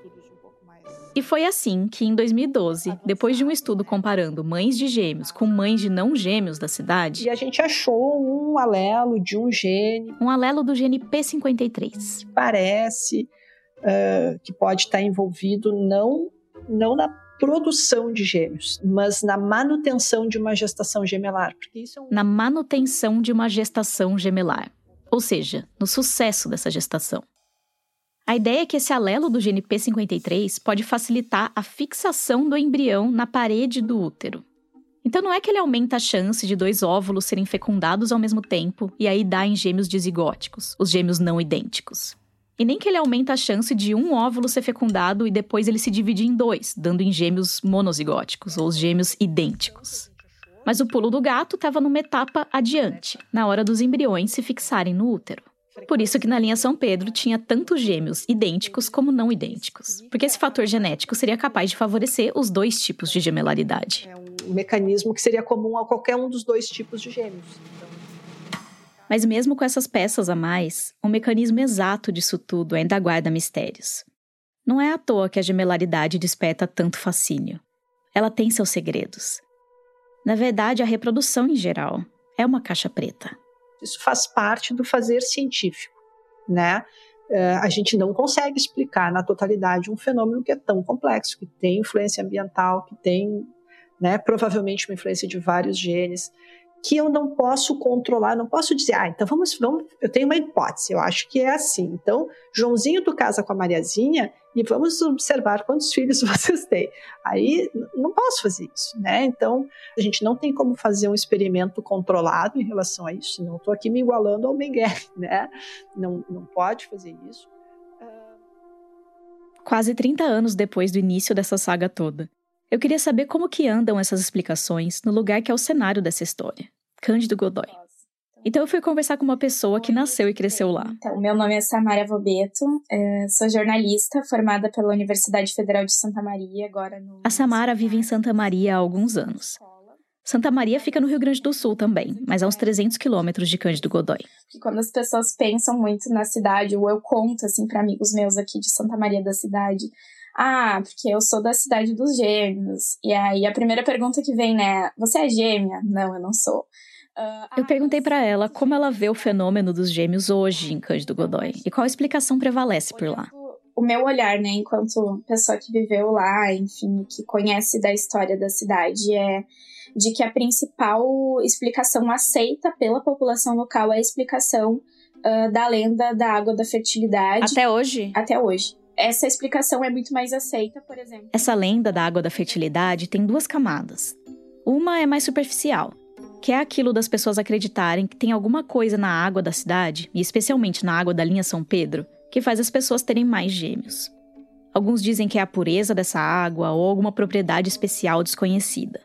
Speaker 11: E foi assim que, em 2012, depois de um estudo comparando mães de gêmeos com mães de não gêmeos da cidade.
Speaker 12: E a gente achou um alelo de um gene.
Speaker 11: Um alelo do gene P53.
Speaker 12: Parece uh, que pode estar envolvido não, não na produção de gêmeos, mas na manutenção de uma gestação gemelar.
Speaker 11: É um... Na manutenção de uma gestação gemelar, ou seja, no sucesso dessa gestação. A ideia é que esse alelo do gene P53 pode facilitar a fixação do embrião na parede do útero. Então não é que ele aumenta a chance de dois óvulos serem fecundados ao mesmo tempo e aí dá em gêmeos dizigóticos, os gêmeos não idênticos. E nem que ele aumenta a chance de um óvulo ser fecundado e depois ele se dividir em dois, dando em gêmeos monozigóticos, ou os gêmeos idênticos. Mas o pulo do gato estava numa etapa adiante, na hora dos embriões se fixarem no útero. Por isso que na linha São Pedro tinha tanto gêmeos idênticos como não idênticos, porque esse fator genético seria capaz de favorecer os dois tipos de gemelaridade.
Speaker 12: É um mecanismo que seria comum a qualquer um dos dois tipos de gêmeos.
Speaker 11: Mas mesmo com essas peças a mais, o mecanismo exato disso tudo ainda guarda mistérios. Não é à toa que a gemelaridade desperta tanto fascínio. Ela tem seus segredos. Na verdade, a reprodução em geral é uma caixa preta.
Speaker 12: Isso faz parte do fazer científico, né? Uh, a gente não consegue explicar na totalidade um fenômeno que é tão complexo, que tem influência ambiental, que tem, né, provavelmente uma influência de vários genes, que eu não posso controlar, não posso dizer, ah, então vamos, vamos, eu tenho uma hipótese, eu acho que é assim. Então, Joãozinho tu casa com a Mariazinha e vamos observar quantos filhos vocês têm. Aí não posso fazer isso, né? Então, a gente não tem como fazer um experimento controlado em relação a isso, não estou aqui me igualando ao Mengele, né? Não, não pode fazer isso.
Speaker 11: Quase 30 anos depois do início dessa saga toda, eu queria saber como que andam essas explicações no lugar que é o cenário dessa história, Cândido Godoy. Então eu fui conversar com uma pessoa que nasceu e cresceu lá.
Speaker 13: Então, meu nome é Samara Vobeto, é, sou jornalista formada pela Universidade Federal de Santa Maria, agora no...
Speaker 11: A Samara vive em Santa Maria há alguns anos. Santa Maria fica no Rio Grande do Sul também, mas a uns 300 quilômetros de Cândido Godoy.
Speaker 13: Porque quando as pessoas pensam muito na cidade, ou eu conto assim para amigos meus aqui de Santa Maria da cidade, ah, porque eu sou da cidade dos gêmeos. E aí a primeira pergunta que vem, né? Você é gêmea? Não, eu não sou.
Speaker 11: Uh, eu perguntei para ela como ela vê o fenômeno dos gêmeos hoje em Cândido Godoy e qual explicação prevalece por lá.
Speaker 13: O meu olhar, né, enquanto pessoa que viveu lá, enfim, que conhece da história da cidade, é de que a principal explicação aceita pela população local é a explicação uh, da lenda da água da fertilidade.
Speaker 11: Até hoje?
Speaker 13: Até hoje essa explicação é muito mais aceita, por exemplo.
Speaker 11: Essa lenda da água da fertilidade tem duas camadas. Uma é mais superficial, que é aquilo das pessoas acreditarem que tem alguma coisa na água da cidade, e especialmente na água da linha São Pedro, que faz as pessoas terem mais gêmeos. Alguns dizem que é a pureza dessa água ou alguma propriedade especial desconhecida.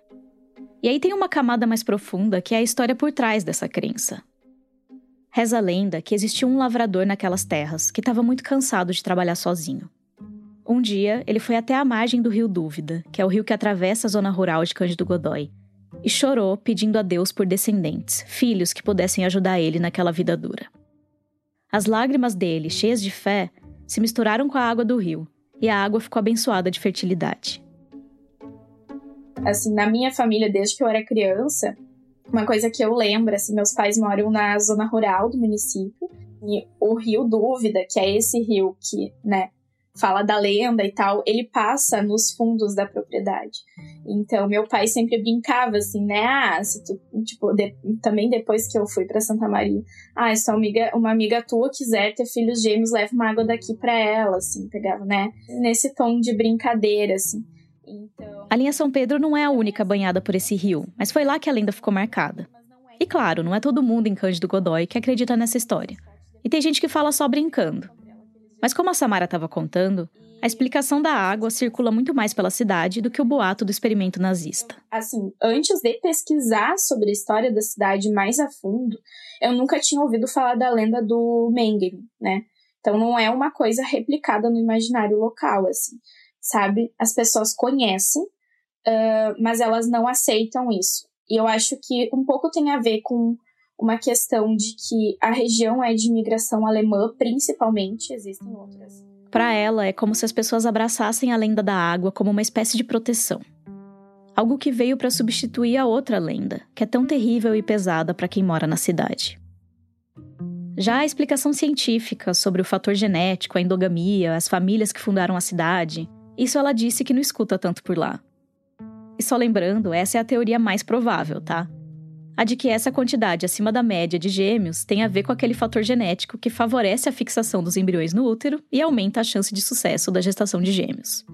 Speaker 11: E aí tem uma camada mais profunda que é a história por trás dessa crença. Reza a lenda que existia um lavrador naquelas terras que estava muito cansado de trabalhar sozinho. Um dia, ele foi até a margem do rio Dúvida, que é o rio que atravessa a zona rural de Cândido Godói, e chorou pedindo a Deus por descendentes, filhos que pudessem ajudar ele naquela vida dura. As lágrimas dele, cheias de fé, se misturaram com a água do rio, e a água ficou abençoada de fertilidade.
Speaker 13: Assim, na minha família, desde que eu era criança, uma coisa que eu lembro, assim, meus pais moram na zona rural do município, e o rio Dúvida, que é esse rio que, né, fala da lenda e tal, ele passa nos fundos da propriedade. Então, meu pai sempre brincava assim, né? Ah, se tu, tipo, de, também depois que eu fui para Santa Maria, ah, se amiga, uma amiga tua quiser ter filhos gêmeos, leva uma água daqui para ela, assim, pegava, né? Nesse tom de brincadeira, assim.
Speaker 11: Então... A linha São Pedro não é a única banhada por esse rio, mas foi lá que a lenda ficou marcada. E claro, não é todo mundo em Cândido Godói que acredita nessa história. E tem gente que fala só brincando. Mas como a Samara estava contando, a explicação da água circula muito mais pela cidade do que o boato do experimento nazista.
Speaker 13: Assim, antes de pesquisar sobre a história da cidade mais a fundo, eu nunca tinha ouvido falar da lenda do Mengele, né? Então não é uma coisa replicada no imaginário local, assim sabe? As pessoas conhecem, uh, mas elas não aceitam isso. E eu acho que um pouco tem a ver com uma questão de que a região é de imigração alemã, principalmente, existem outras.
Speaker 11: Para ela, é como se as pessoas abraçassem a lenda da água como uma espécie de proteção. Algo que veio para substituir a outra lenda, que é tão terrível e pesada para quem mora na cidade. Já a explicação científica sobre o fator genético, a endogamia, as famílias que fundaram a cidade, isso ela disse que não escuta tanto por lá. E só lembrando, essa é a teoria mais provável, tá? A de que essa quantidade acima da média de gêmeos tem a ver com aquele fator genético que favorece a fixação dos embriões no útero e aumenta a chance de sucesso da gestação de gêmeos.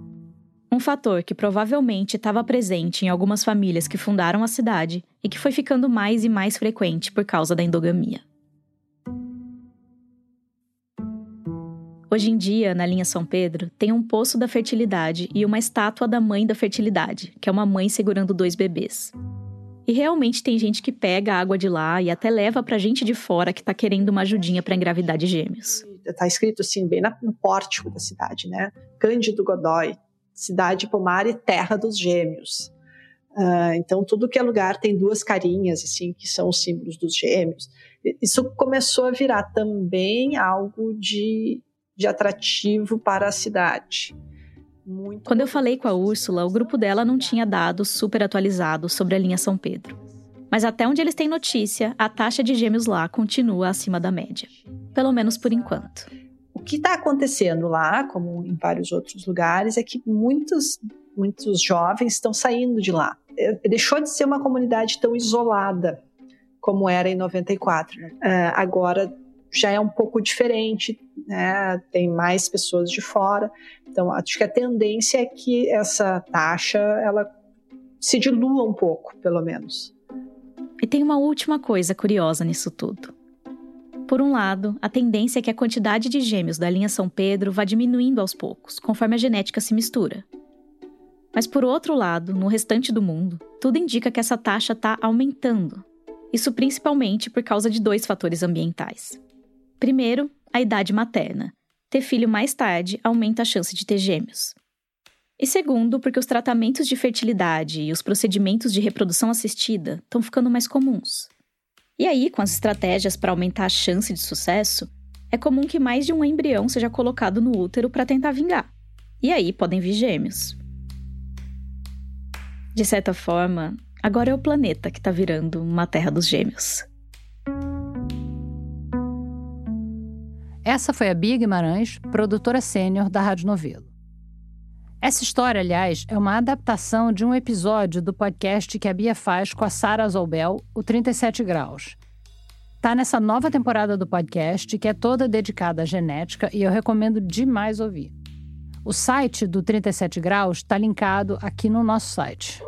Speaker 11: Um fator que provavelmente estava presente em algumas famílias que fundaram a cidade e que foi ficando mais e mais frequente por causa da endogamia. Hoje em dia, na linha São Pedro, tem um poço da fertilidade e uma estátua da mãe da fertilidade, que é uma mãe segurando dois bebês. E realmente tem gente que pega a água de lá e até leva pra gente de fora que tá querendo uma ajudinha para engravidar de gêmeos.
Speaker 12: Tá escrito assim, bem no pórtico da cidade, né? Cândido Godói, cidade pomar e terra dos gêmeos. Uh, então, tudo que é lugar tem duas carinhas, assim, que são os símbolos dos gêmeos. Isso começou a virar também algo de de atrativo para a cidade.
Speaker 11: Muito Quando eu falei com a Úrsula, o grupo dela não tinha dados super atualizados sobre a linha São Pedro. Mas até onde eles têm notícia, a taxa de gêmeos lá continua acima da média. Pelo menos por enquanto.
Speaker 12: O que está acontecendo lá, como em vários outros lugares, é que muitos, muitos jovens estão saindo de lá. É, deixou de ser uma comunidade tão isolada como era em 94. Uh, agora já é um pouco diferente, né? tem mais pessoas de fora. Então, acho que a tendência é que essa taxa ela se dilua um pouco, pelo menos.
Speaker 11: E tem uma última coisa curiosa nisso tudo. Por um lado, a tendência é que a quantidade de gêmeos da linha São Pedro vá diminuindo aos poucos, conforme a genética se mistura. Mas por outro lado, no restante do mundo, tudo indica que essa taxa está aumentando. Isso principalmente por causa de dois fatores ambientais. Primeiro, a idade materna. Ter filho mais tarde aumenta a chance de ter gêmeos. E segundo, porque os tratamentos de fertilidade e os procedimentos de reprodução assistida estão ficando mais comuns. E aí, com as estratégias para aumentar a chance de sucesso, é comum que mais de um embrião seja colocado no útero para tentar vingar. E aí podem vir gêmeos. De certa forma, agora é o planeta que está virando uma terra dos gêmeos.
Speaker 4: Essa foi a Bia Guimarães, produtora sênior da Rádio Novelo. Essa história, aliás, é uma adaptação de um episódio do podcast que a Bia faz com a Sara Zolbel, o 37 Graus. Tá nessa nova temporada do podcast, que é toda dedicada à genética e eu recomendo demais ouvir. O site do 37 Graus está linkado aqui no nosso site.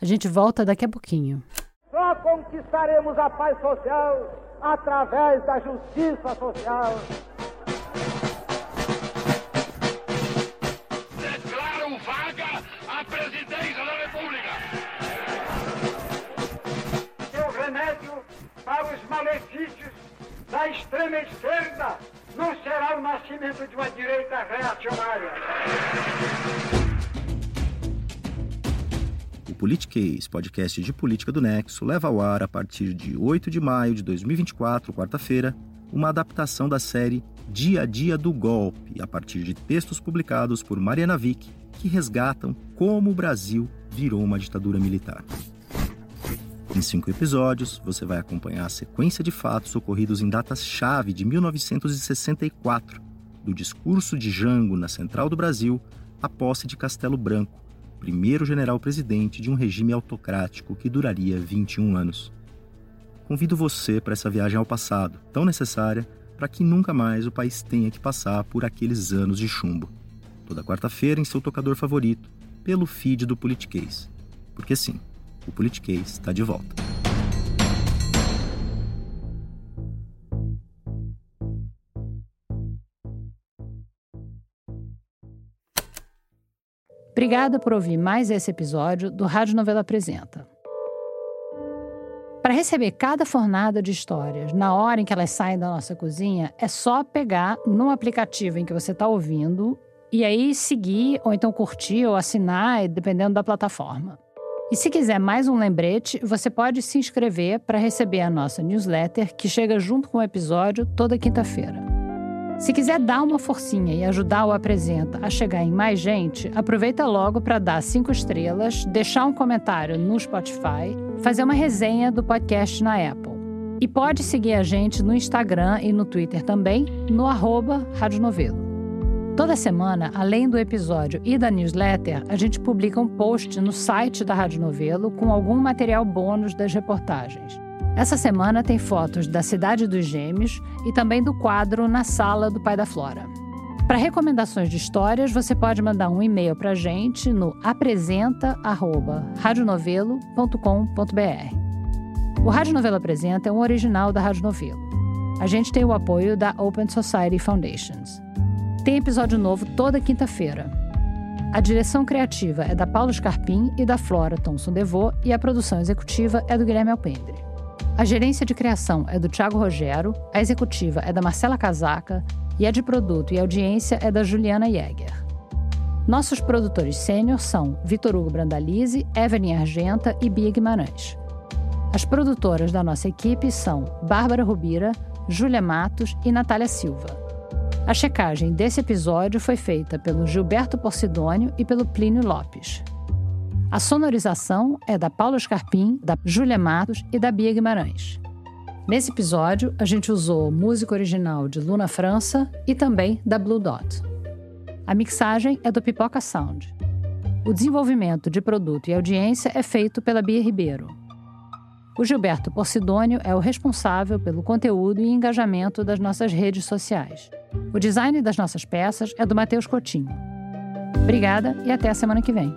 Speaker 4: A gente volta daqui a pouquinho.
Speaker 14: Só conquistaremos a paz social através da justiça social.
Speaker 15: Declaro vaga a presidência da República.
Speaker 14: Seu remédio para os malefícios da extrema esquerda não será o nascimento de uma direita reacionária.
Speaker 16: Politiquês, podcast de política do Nexo, leva ao ar a partir de 8 de maio de 2024, quarta-feira, uma adaptação da série Dia a Dia do Golpe, a partir de textos publicados por Mariana Vick, que resgatam como o Brasil virou uma ditadura militar. Em cinco episódios, você vai acompanhar a sequência de fatos ocorridos em datas-chave de 1964, do discurso de Jango na Central do Brasil à posse de Castelo Branco, primeiro general-presidente de um regime autocrático que duraria 21 anos. Convido você para essa viagem ao passado, tão necessária para que nunca mais o país tenha que passar por aqueles anos de chumbo. Toda quarta-feira em seu tocador favorito, pelo feed do Politiquês. Porque sim, o Politiquês está de volta.
Speaker 4: Obrigada por ouvir mais esse episódio do Rádio Novela Apresenta. Para receber cada fornada de histórias na hora em que elas saem da nossa cozinha, é só pegar no aplicativo em que você está ouvindo e aí seguir, ou então curtir ou assinar, dependendo da plataforma. E se quiser mais um lembrete, você pode se inscrever para receber a nossa newsletter que chega junto com o episódio toda quinta-feira. Se quiser dar uma forcinha e ajudar o Apresenta a chegar em mais gente, aproveita logo para dar cinco estrelas, deixar um comentário no Spotify, fazer uma resenha do podcast na Apple. E pode seguir a gente no Instagram e no Twitter também, no arroba Rádio Novelo. Toda semana, além do episódio e da newsletter, a gente publica um post no site da Rádio Novelo com algum material bônus das reportagens. Essa semana tem fotos da Cidade dos Gêmeos e também do quadro Na Sala do Pai da Flora. Para recomendações de histórias, você pode mandar um e-mail para a gente no apresenta@radionovelo.com.br. O Rádio Novelo Apresenta é um original da Rádio Novelo. A gente tem o apoio da Open Society Foundations. Tem episódio novo toda quinta-feira. A direção criativa é da Paulo Scarpim e da Flora Thomson Devô e a produção executiva é do Guilherme Alpendre. A gerência de criação é do Thiago Rogero, a executiva é da Marcela Casaca e a de produto e audiência é da Juliana Jäger. Nossos produtores sênior são Vitor Hugo Brandalize, Evelyn Argenta e Bia Guimarães. As produtoras da nossa equipe são Bárbara Rubira, Júlia Matos e Natália Silva. A checagem desse episódio foi feita pelo Gilberto Porcidônio e pelo Plínio Lopes. A sonorização é da Paula Scarpim, da Júlia Matos e da Bia Guimarães. Nesse episódio, a gente usou música original de Luna França e também da Blue Dot. A mixagem é do Pipoca Sound. O desenvolvimento de produto e audiência é feito pela Bia Ribeiro. O Gilberto Porcidônio é o responsável pelo conteúdo e engajamento das nossas redes sociais. O design das nossas peças é do Matheus Coutinho. Obrigada e até a semana que vem.